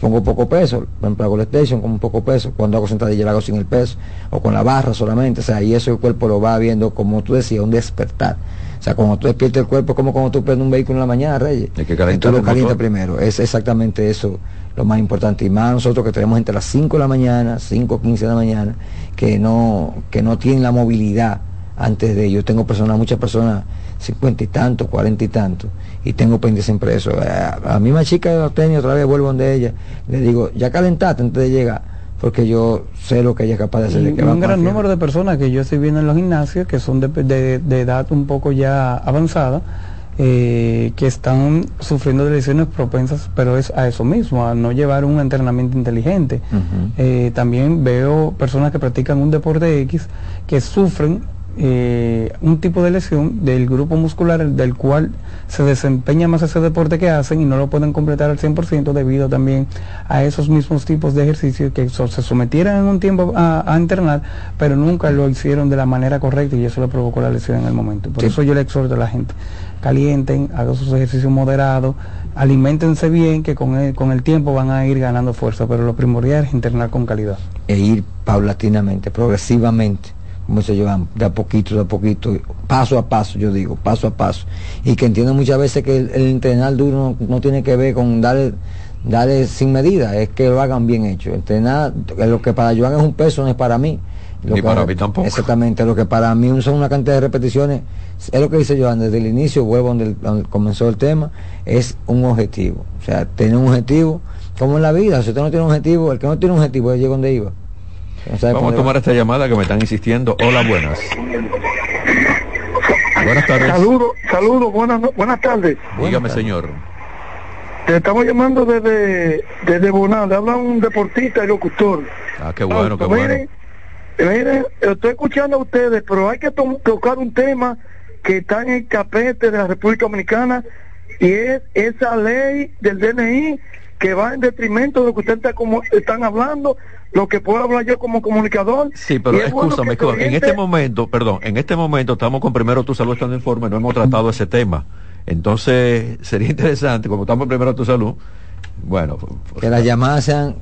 J: Pongo poco peso, por ejemplo, hago el station con un poco peso. Cuando hago sentadilla, la hago sin el peso, o con la barra solamente. O sea, y eso el cuerpo lo va viendo, como tú decías, un despertar. O sea, cuando tú despiertas el cuerpo, es como cuando tú prendes un vehículo en la mañana, Reyes.
A: Hay que
J: Y
A: calentar
J: tú lo calientas primero. Es exactamente eso lo más importante. Y más nosotros que tenemos entre las 5 de la mañana, 5 o 15 de la mañana, que no, que no tienen la movilidad antes de yo tengo personas, muchas personas, 50 y tantos, 40 y tantos, y tengo pendiente siempre eso. A, a mí más chica de los tenis, otra vez vuelvo donde ella, le digo, ya calentaste antes de llegar, porque yo sé lo que ella es capaz de hacer. de
I: Y
J: que
I: un gran número de personas que yo estoy viendo en los gimnasios que son de, de- de edad un poco ya avanzada eh, que están sufriendo de lesiones propensas pero es a eso mismo a no llevar un entrenamiento inteligente. Eh, también veo personas que practican un deporte X que sufren eh, un tipo de lesión del grupo muscular del cual se desempeña más ese deporte que hacen y no lo pueden completar al 100% debido también a esos mismos tipos de ejercicios que se sometieron en un tiempo a, entrenar, pero nunca lo hicieron de la manera correcta y eso le provocó la lesión en el momento. Por eso yo le exhorto a la gente, calienten, hagan sus ejercicios moderados, alimentense bien, que con el, con el tiempo van a ir ganando fuerza, pero lo primordial es entrenar con calidad.
J: E ir paulatinamente, progresivamente como se llevan de a poquito, de a poquito, paso a paso, yo digo, paso a paso. Y que entiendo muchas veces que el, entrenar duro no, tiene que ver con darle, darle sin medida, es que lo hagan bien hecho. Entrenar, lo que para Joan es un peso no es para mí.
A: Lo Ni para mí tampoco.
J: Exactamente, lo que para mí son una cantidad de repeticiones, es lo que dice Joan desde el inicio, vuelvo donde, donde comenzó el tema, es un objetivo. O sea, tener un objetivo, como en la vida, si usted no tiene un objetivo, el que no tiene un objetivo, llega donde iba.
A: Vamos a tomar esta llamada que me están insistiendo. Hola, buenas.
K: Buenas tardes. Saludos, saludos, buenas, buenas tardes.
A: Dígame, señor.
K: Te estamos llamando desde, desde Bonal, le habla un deportista y locutor.
A: Ah, qué bueno, qué bueno.
K: Miren, estoy escuchando a ustedes, pero hay que tocar un tema que está en el capete de la República Dominicana y es esa ley del DNI que va en detrimento de lo que ustedes están hablando lo que puedo hablar yo como comunicador.
A: Sí, pero escúchame, en este momento, perdón, en este momento estamos con Primero Tu Salud estando informe, no hemos tratado ese tema. Entonces, sería interesante, como estamos en Primero Tu Salud, bueno.
J: Que las llamadas sean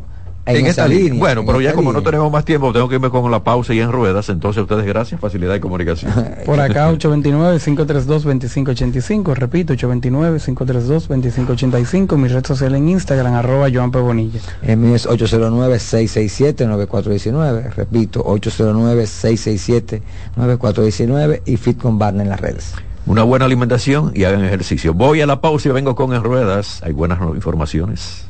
A: en, esta línea. Bueno, pero ya como no tenemos más tiempo, tengo que irme con la pausa y en ruedas. Entonces, ustedes, gracias, facilidad de comunicación. [LAUGHS]
I: Por acá, 829-532-2585. Repito, 829-532-2585. Mi red social en Instagram, arroba Joan Pebonilla.
J: El mío es 809-667-9419. Repito, 809-667-9419 y Fit con Barna en las redes
A: una buena alimentación y hagan ejercicio. Voy a la pausa y vengo con en ruedas. Hay buenas informaciones.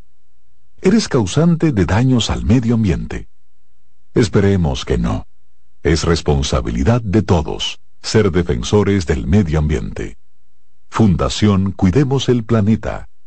C: Eres causante de daños al medio ambiente. Esperemos que no. Es responsabilidad de todos ser defensores del medio ambiente. Fundación Cuidemos el Planeta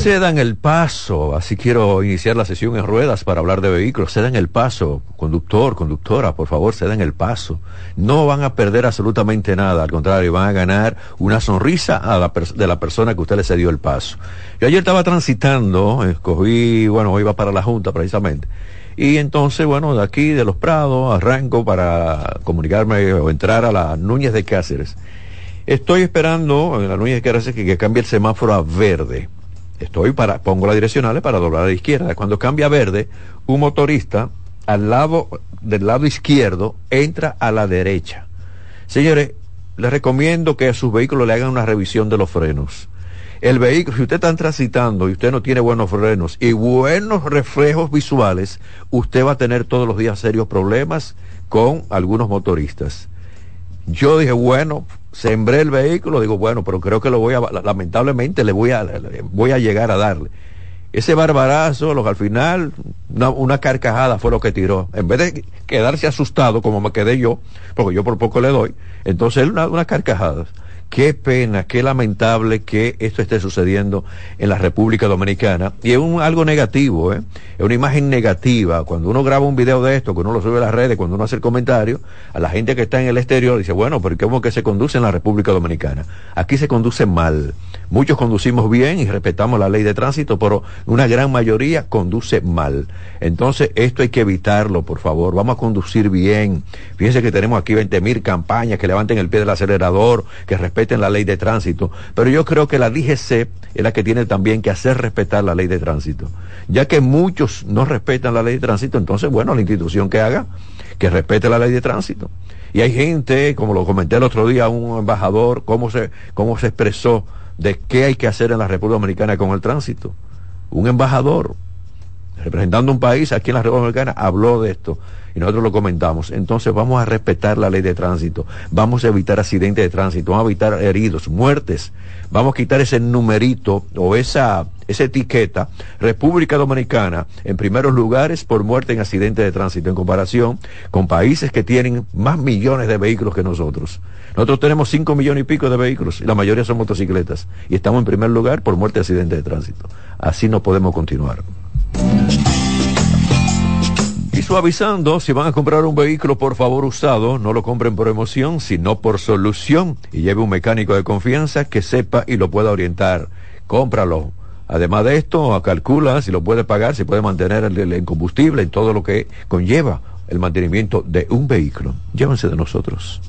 A: Se dan el paso, así quiero iniciar la sesión en ruedas para hablar de vehículos. Se dan el paso, conductor, conductora, por favor, se dan el paso. No van a perder absolutamente nada, al contrario, van a ganar una sonrisa de la persona que usted le cedió el paso. Yo ayer estaba transitando, escogí, bueno, iba para la Junta precisamente. Y entonces, bueno, de aquí, de Los Prados, arranco para comunicarme o entrar a la Núñez de Cáceres. Estoy esperando en la Núñez de Cáceres que, que cambie el semáforo a verde estoy para, pongo la direccionales para doblar a la izquierda. Cuando cambia verde, un motorista al lado, del lado izquierdo, entra a la derecha. Señores, les recomiendo que a sus vehículos le hagan una revisión de los frenos. El vehículo, si usted está transitando y usted no tiene buenos frenos y buenos reflejos visuales, usted va a tener todos los días serios problemas con algunos motoristas. Yo dije, bueno, sembré el vehículo, digo, bueno, pero creo que lo voy a, lamentablemente le voy a, voy a llegar a darle. Ese barbarazo, lo, al final, una, carcajada fue lo que tiró. En vez de quedarse asustado, como me quedé yo, porque yo por poco le doy, entonces una, una carcajada. Qué pena, qué lamentable que esto esté sucediendo en la República Dominicana. Y es un, algo negativo, ¿eh? es una imagen negativa. Cuando uno graba un video de esto, que uno lo sube a las redes, cuando uno hace el comentario, a la gente que está en el exterior dice, bueno, pero ¿cómo que se conduce en la República Dominicana? Aquí se conduce mal. Muchos conducimos bien y respetamos la ley de tránsito, pero una gran mayoría conduce mal. Entonces, esto hay que evitarlo, por favor. Vamos a conducir bien. Fíjense que tenemos aquí 20 mil campañas que levanten el pie del acelerador, que respeten respeten la ley de tránsito, pero yo creo que la DGC es la que tiene también que hacer respetar la ley de tránsito. Ya que muchos no respetan la ley de tránsito, entonces, bueno, la institución que haga, que respete la ley de tránsito. Y hay gente, como lo comenté el otro día, un embajador, cómo se, cómo se expresó de qué hay que hacer en la República Dominicana con el tránsito. Un embajador, representando un país aquí en la República Dominicana, habló de esto y nosotros lo comentamos. Entonces vamos a respetar la ley de tránsito, vamos a evitar accidentes de tránsito, vamos a evitar heridos, muertes, vamos a quitar ese numerito o esa, esa etiqueta, República Dominicana en primeros lugares por muerte en accidentes de tránsito en comparación con países que tienen más millones de vehículos que nosotros. Nosotros tenemos 5 millones y pico de vehículos y la mayoría son motocicletas y estamos en primer lugar por muerte en accidentes de tránsito. Así no podemos continuar. Suavizando, si van a comprar un vehículo, por favor usado, no lo compren por emoción, sino por solución y lleve un mecánico de confianza que sepa y lo pueda orientar. Cómpralo. Además de esto, calcula si lo puede pagar, si puede mantener el, combustible y todo lo que conlleva el mantenimiento de un vehículo. Llévense de nosotros.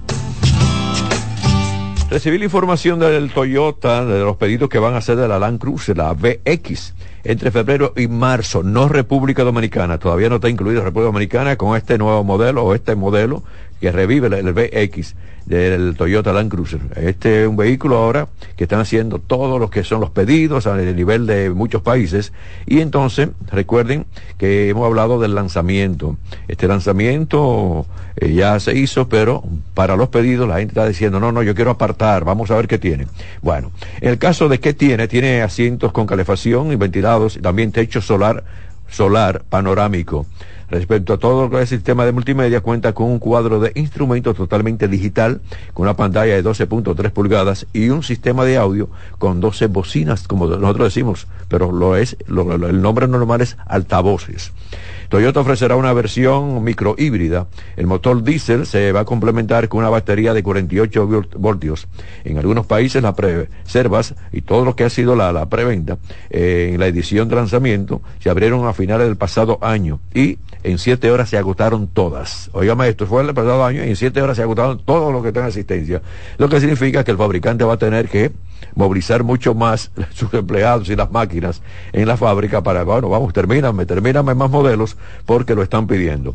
A: Recibí la información del Toyota de los pedidos que van a hacer de la Land Cruiser, la VX entre febrero y marzo, no República Dominicana, todavía no está incluida República Dominicana con este nuevo modelo o este modelo que revive el, VX del Toyota Land Cruiser. Este es un vehículo ahora que están haciendo todos los que son los pedidos a nivel de muchos países y entonces recuerden que hemos hablado del lanzamiento. Este lanzamiento eh, ya se hizo, pero para los pedidos la gente está diciendo, no, no, yo quiero apartar, vamos a ver qué tiene. Bueno, en el caso de qué tiene, tiene asientos con calefacción y ventilados, también techo solar, solar panorámico. Respecto a todo el sistema de multimedia, cuenta con un cuadro de instrumentos totalmente digital, con una pantalla de 12.3 pulgadas y un sistema de audio con 12 bocinas, como nosotros decimos, pero lo es, el nombre normal es altavoces. Toyota ofrecerá una versión micro híbrida. El motor diésel se va a complementar con una batería de 48 voltios. En algunos países las reservas y todo lo que ha sido la, preventa eh, en la edición de lanzamiento se abrieron a finales del pasado año y en siete horas se agotaron todas. Oígame, esto fue el pasado año y en siete horas se agotaron todo lo que está en existencia. Lo que significa que el fabricante va a tener que movilizar mucho más [LAUGHS] sus empleados y las máquinas en la fábrica para, bueno, vamos, termíname, termíname más modelos porque lo están pidiendo.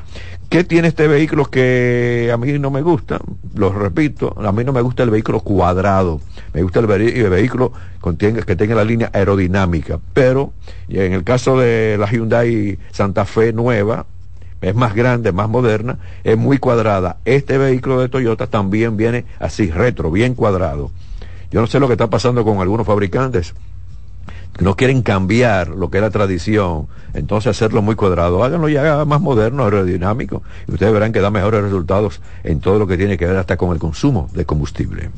A: ¿Qué tiene este vehículo que a mí no me gusta? Lo repito, a mí no me gusta el vehículo cuadrado, me gusta el, vehículo que tenga la línea aerodinámica, pero en el caso de la Hyundai Santa Fe nueva, es más grande, más moderna, es muy cuadrada. Este vehículo de Toyota también viene así, retro, bien cuadrado. Yo no sé lo que está pasando con algunos fabricantes. No quieren cambiar lo que es la tradición, entonces hacerlo muy cuadrado, háganlo ya más moderno, aerodinámico, y ustedes verán que da mejores resultados en todo lo que tiene que ver hasta con el consumo de combustible.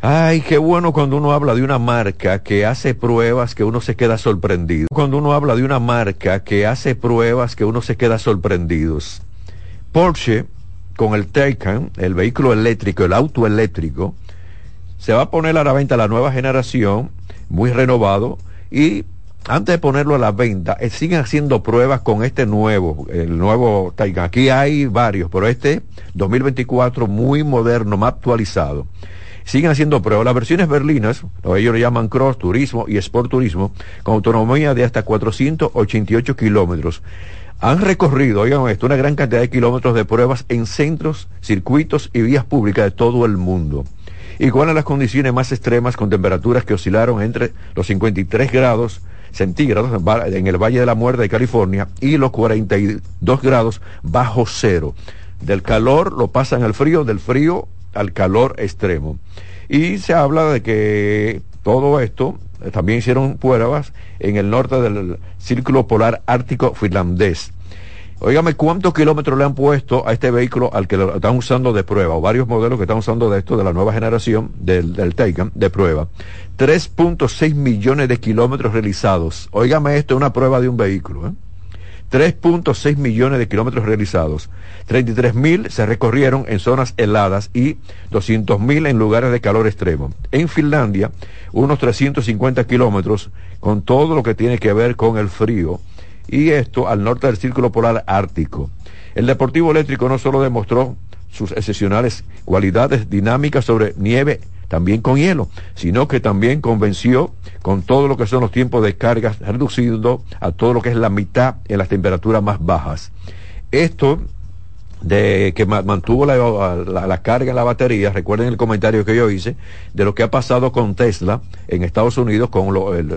A: Ay, qué bueno cuando uno habla de una marca que hace pruebas que uno se queda sorprendido. Cuando uno habla de una marca que hace pruebas que uno se queda sorprendido. Porsche, con el Taycan, el vehículo eléctrico, el auto eléctrico, se va a poner a la venta la nueva generación, muy renovado, y antes de ponerlo a la venta, eh, siguen haciendo pruebas con este nuevo, el nuevo Taycan. Aquí hay varios, pero este 2024 muy moderno, más actualizado siguen haciendo pruebas. Las versiones berlinas, ellos le llaman Cross Turismo y Sport Turismo, con autonomía de hasta 488 kilómetros. Han recorrido, oigan esto, una gran cantidad de kilómetros de pruebas en centros, circuitos y vías públicas de todo el mundo. Igual a las condiciones más extremas con temperaturas que oscilaron entre los 53 grados centígrados en el Valle de la Muerte de California y los 42 grados bajo cero. Del calor lo pasan al frío, del frío al calor extremo. Y se habla de que todo esto eh, también hicieron pruebas en el norte del círculo polar ártico finlandés. Óigame, ¿cuántos kilómetros le han puesto a este vehículo al que lo están usando de prueba? O varios modelos que están usando de esto, de la nueva generación del, del Taycan, de prueba. 3.6 millones de kilómetros realizados. Óigame esto, es una prueba de un vehículo. ¿eh? 3.6 millones de kilómetros realizados. 33 mil se recorrieron en zonas heladas y 200 mil en lugares de calor extremo. En Finlandia, unos 350 kilómetros con todo lo que tiene que ver con el frío y esto al norte del Círculo Polar Ártico. El Deportivo Eléctrico no solo demostró sus excepcionales cualidades dinámicas sobre nieve también con hielo, sino que también convenció con todo lo que son los tiempos de cargas, reduciendo a todo lo que es la mitad en las temperaturas más bajas. Esto de que mantuvo la, carga en la batería, recuerden el comentario que yo hice, de lo que ha pasado con Tesla en Estados Unidos con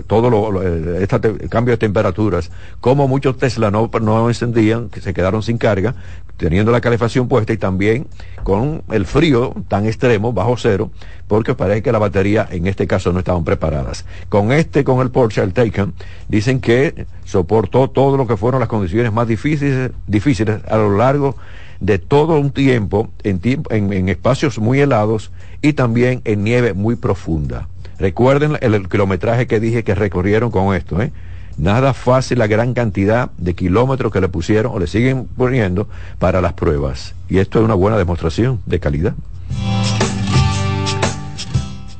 A: todo lo, este cambio de temperaturas, como muchos Tesla no, no encendían, que se quedaron sin carga, teniendo la calefacción puesta y también con el frío tan extremo, bajo cero, porque parece que la batería en este caso no estaban preparadas. Con este, con el Porsche, el Taycan, dicen que soportó todo lo que fueron las condiciones más difíciles, difíciles a lo largo de todo un tiempo en, en, espacios muy helados y también en nieve muy profunda. Recuerden el, kilometraje que dije que recorrieron con esto, ¿eh? Nada fácil la gran cantidad de kilómetros que le pusieron o le siguen poniendo para las pruebas. Y esto es una buena demostración de calidad.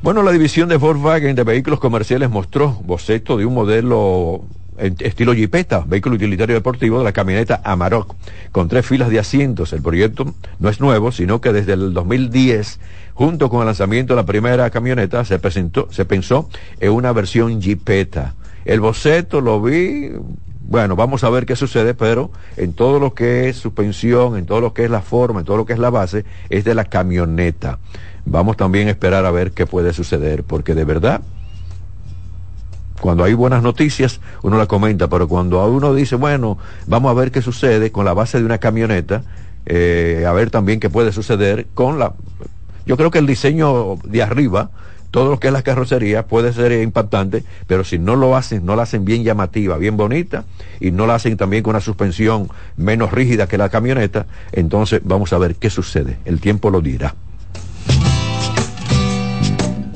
A: Bueno, la división de Volkswagen de vehículos comerciales mostró boceto de un modelo estilo Jeepeta, vehículo utilitario deportivo de la camioneta Amarok, con tres filas de asientos. El proyecto no es nuevo, sino que desde el 2010, junto con el lanzamiento de la primera camioneta, se presentó, se pensó en una versión Jeepeta. El boceto lo vi, bueno, vamos a ver qué sucede, pero en todo lo que es suspensión, en todo lo que es la forma, en todo lo que es la base, es de la camioneta. Vamos también a esperar a ver qué puede suceder, porque de verdad cuando hay buenas noticias, uno la comenta, pero cuando uno dice, bueno, vamos a ver qué sucede con la base de una camioneta, eh, a ver también qué puede suceder con la... Yo creo que el diseño de arriba, todo lo que es la carrocería puede ser impactante, pero si no lo hacen, no la hacen bien llamativa, bien bonita, y no la hacen también con una suspensión menos rígida que la camioneta, entonces vamos a ver qué sucede. El tiempo lo dirá.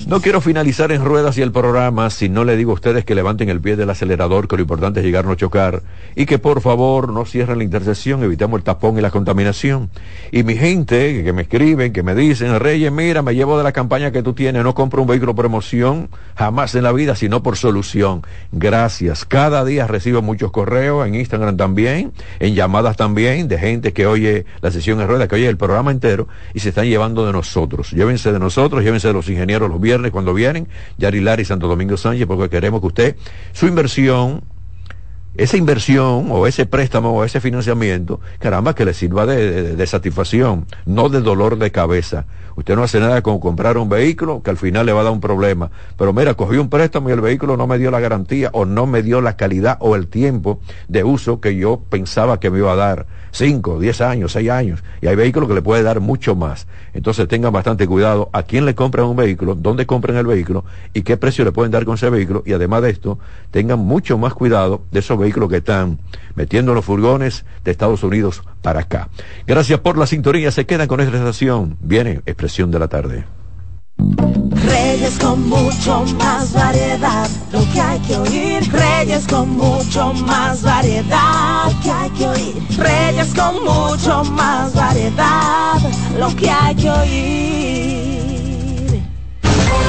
A: No quiero finalizar en ruedas y el programa si no le digo a ustedes que levanten el pie del acelerador, que lo importante es llegar no chocar, y que por favor no cierren la intersección, evitemos el tapón y la contaminación. Y mi gente que me escriben, que me dicen, Reyes, mira, me llevo de la campaña que tú tienes, no compro un vehículo por emoción, jamás en la vida, sino por solución. Gracias. Cada día recibo muchos correos, en Instagram también, en llamadas también, de gente que oye la sesión en ruedas, que oye el programa entero, y se están llevando de nosotros. Llévense de nosotros, llévense de los ingenieros los viernes cuando vienen, Yari Lari, Santo Domingo Sánchez, porque queremos que usted, su inversión, esa inversión o ese préstamo o ese financiamiento, caramba, que le sirva de, satisfacción, no de dolor de cabeza. Usted no hace nada con comprar un vehículo que al final le va a dar un problema. Pero mira, cogí un préstamo y el vehículo no me dio la garantía o no me dio la calidad o el tiempo de uso que yo pensaba que me iba a dar. Cinco, diez años, seis años. Y hay vehículos que le puede dar mucho más. Entonces tengan bastante cuidado a quién le compran un vehículo, dónde compran el vehículo y qué precio le pueden dar con ese vehículo. Y además de esto, tengan mucho más cuidado de esos vehículos que están metiendo en los furgones de Estados Unidos para acá. Gracias por la sintonía. Se quedan con esta estación. Viene expresión de la tarde.
B: Reyes con mucho más variedad, lo que hay que oír. Reyes con mucho más variedad, lo que hay que oír. Reyes con mucho más variedad, lo que hay que oír.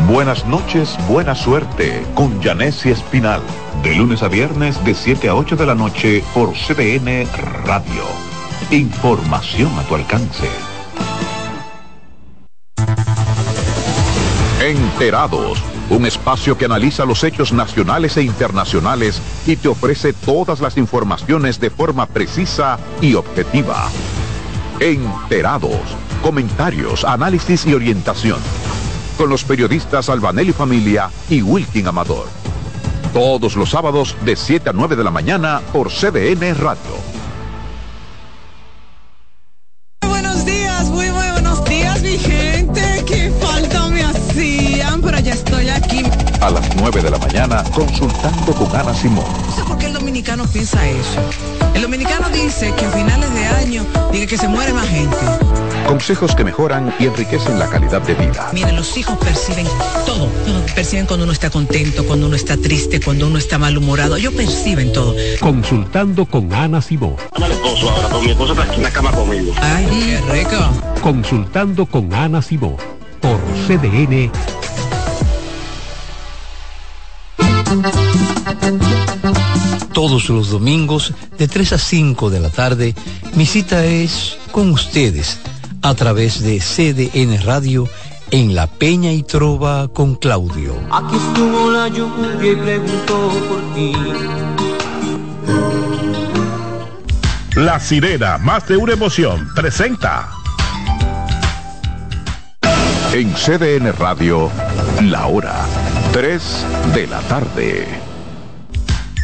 C: Buenas noches, buena suerte con Janessi Espinal. De lunes a viernes de 7 a 8 de la noche por CDN Radio. Información a tu alcance. Enterados, un espacio que analiza los hechos nacionales e internacionales y te ofrece todas las informaciones de forma precisa y objetiva. Enterados, comentarios, análisis y orientación. Con los periodistas Albanelli Familia y Wilkin Amador. Todos los sábados de 7 a 9 de la mañana por CDN Radio.
L: Buenos días, muy muy buenos días, mi gente. Qué falta me hacían, pero ya estoy aquí.
C: A las 9 de la mañana. mañana consultando con Ana Simón.
L: Dominicano piensa eso. El dominicano dice que a finales de año dice que se muere más gente.
C: Consejos que mejoran y enriquecen la calidad de vida.
L: Miren, los hijos perciben todo. Perciben cuando uno está contento, cuando uno está triste, cuando uno está malhumorado. Ellos perciben todo.
M: Consultando con Ana Simón.
N: Dale esposo ahora, mi esposo está aquí en la cama conmigo.
L: Ay, qué rico.
M: Consultando con Ana Simón. Por CDN.
O: Todos los domingos de 3 a 5 de la tarde, mi cita es con ustedes a través de CDN Radio en La Peña y Trova con Claudio.
P: Aquí estuvo la lluvia y preguntó por ti.
Q: La sirena, más de una emoción, presenta.
C: En CDN Radio, la hora 3 de la tarde.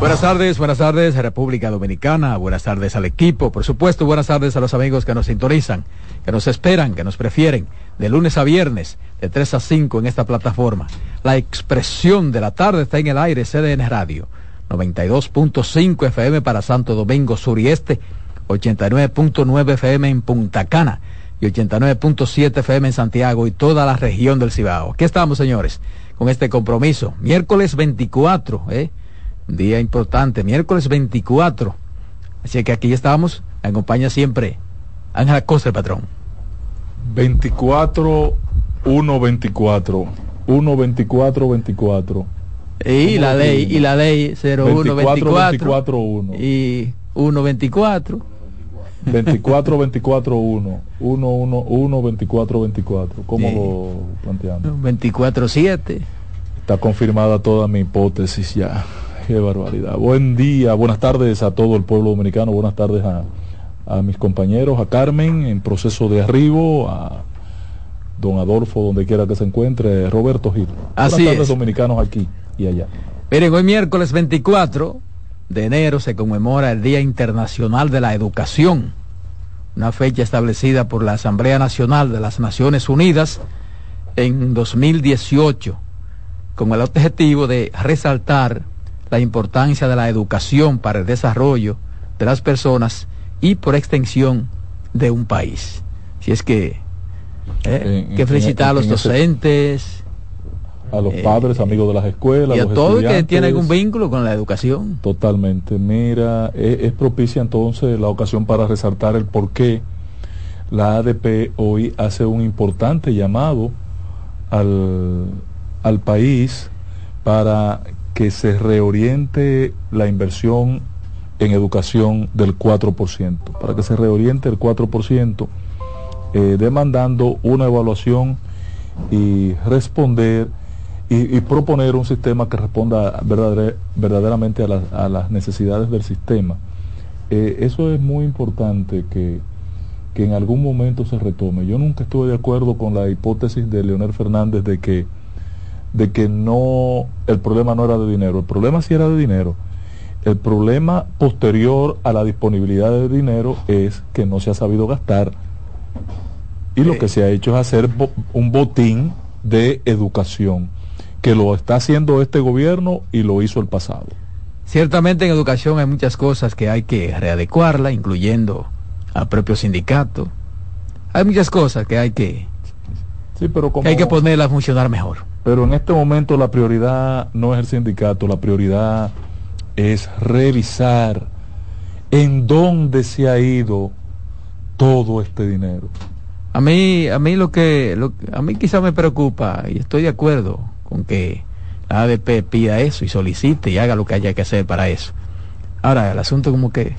R: Buenas tardes, buenas tardes República Dominicana, buenas tardes al equipo, por supuesto, buenas tardes a los amigos que nos sintonizan, que nos esperan, que nos prefieren, de lunes a viernes, de 3 a 5 en esta plataforma. La expresión de la tarde está en el aire, CDN Radio, 92.5 FM para Santo Domingo Sur y Este, 89.9 FM en Punta Cana y 89.7 FM en Santiago y toda la región del Cibao. Aquí estamos, señores, con este compromiso. Miércoles 24, ¿eh? Día importante, miércoles 24. Así que aquí estamos, me acompaña siempre Ángela Costa, el patrón.
S: 24, 1, 24. 1, 24, 24.
R: Y la ley, y la ley 01, 24,
S: 24, 1.
R: Y 1, 24.
S: 24, 24, 1. 1, 1, 1, 24, 24. ¿Cómo lo planteamos?
R: 24, 7.
S: Está confirmada toda mi hipótesis ya. Qué barbaridad. Buen día, buenas tardes a todo el pueblo dominicano, buenas tardes a, a mis compañeros, a Carmen en proceso de arribo, a don Adolfo, donde quiera que se encuentre, Roberto Gil.
R: Así
S: buenas tardes
R: es.
S: dominicanos aquí y allá.
R: Miren, hoy miércoles 24 de enero se conmemora el Día Internacional de la Educación, una fecha establecida por la Asamblea Nacional de las Naciones Unidas en 2018, con el objetivo de resaltar la importancia de la educación para el desarrollo de las personas y por extensión de un país. Si es que eh,
S: En-
R: que
S: en-
R: felicitar a los docentes
S: A los
R: Eh,
S: padres, amigos de las escuelas,
R: y a
S: los
R: todo el que tiene algún vínculo con la educación.
S: Totalmente. Mira, es, es propicia entonces la ocasión para resaltar el por qué la ADP hoy hace un importante llamado al, al país para que se reoriente la inversión en educación del 4%, para que se reoriente el 4%, eh, demandando una evaluación y responder y, proponer un sistema que responda verdadera- verdaderamente a, las- a las necesidades del sistema. Eh, eso es muy importante que, que en algún momento se retome. Yo nunca estuve de acuerdo con la hipótesis de Leonel Fernández de que, de que no, el problema no era de dinero. El problema sí era de dinero. El problema posterior a la disponibilidad de dinero es que no se ha sabido gastar. Y lo que se ha hecho es hacer bo- un botín de educación, que lo está haciendo este gobierno y lo hizo el pasado.
R: Ciertamente en educación hay muchas cosas que hay que readecuarla, incluyendo al propio sindicato. Hay muchas cosas que hay que,
S: Sí, pero como,
R: que hay que ponerla a funcionar mejor.
S: Pero en este momento la prioridad no es el sindicato, la prioridad es revisar en dónde se ha ido todo este dinero.
R: A mí, a mí lo que, lo- a mí quizá me preocupa y estoy de acuerdo con que la ADP pida eso y solicite y haga lo que haya que hacer para eso. Ahora, el asunto como que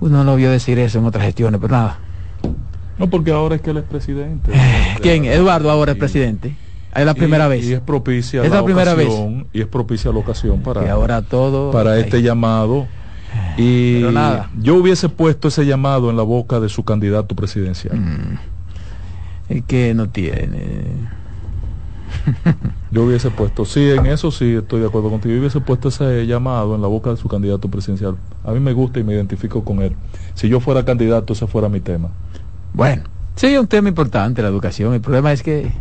R: uno no vio decir eso en otras gestiones, pero nada.
S: No, porque ahora es que él es presidente.
R: ¿Quién? Eduardo ahora es presidente. Es la primera
S: y,
R: vez.
S: Y es propicia
R: es la, primera
S: ocasión,
R: vez.
S: Y es propicia la ocasión para,
R: ahora todo
S: para este llamado. Y
R: Pero nada.
S: yo hubiese puesto ese llamado en la boca de su candidato presidencial.
R: Mm. Que no tiene. [LAUGHS]
S: Yo hubiese puesto, sí, en eso sí estoy de acuerdo contigo. Yo hubiese puesto ese llamado en la boca de su candidato presidencial. A mí me gusta y me identifico con él. Si yo fuera candidato, ese fuera mi tema.
R: Bueno, sí, es un tema importante la educación. El problema es que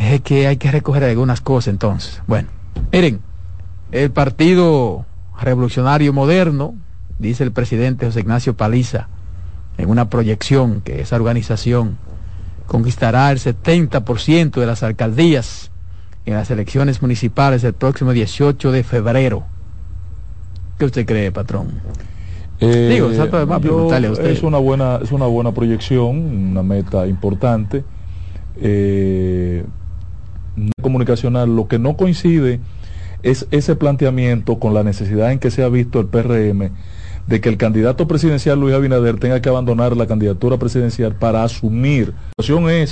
R: es que hay que recoger algunas cosas entonces. Bueno, miren, el Partido Revolucionario Moderno, dice el presidente José Ignacio Paliza, en una proyección que esa organización conquistará el 70% de las alcaldías en las elecciones municipales el próximo 18 de febrero. ¿Qué usted cree, patrón?
S: Eh,
R: Digo, exacto, además,
S: yo-
R: preguntarle a usted.
S: es una buena es una buena proyección una meta importante eh, comunicacional lo que no coincide es ese planteamiento con la necesidad en que se ha visto el PRM de que el candidato presidencial Luis Abinader tenga que abandonar la candidatura presidencial para asumir. La situación es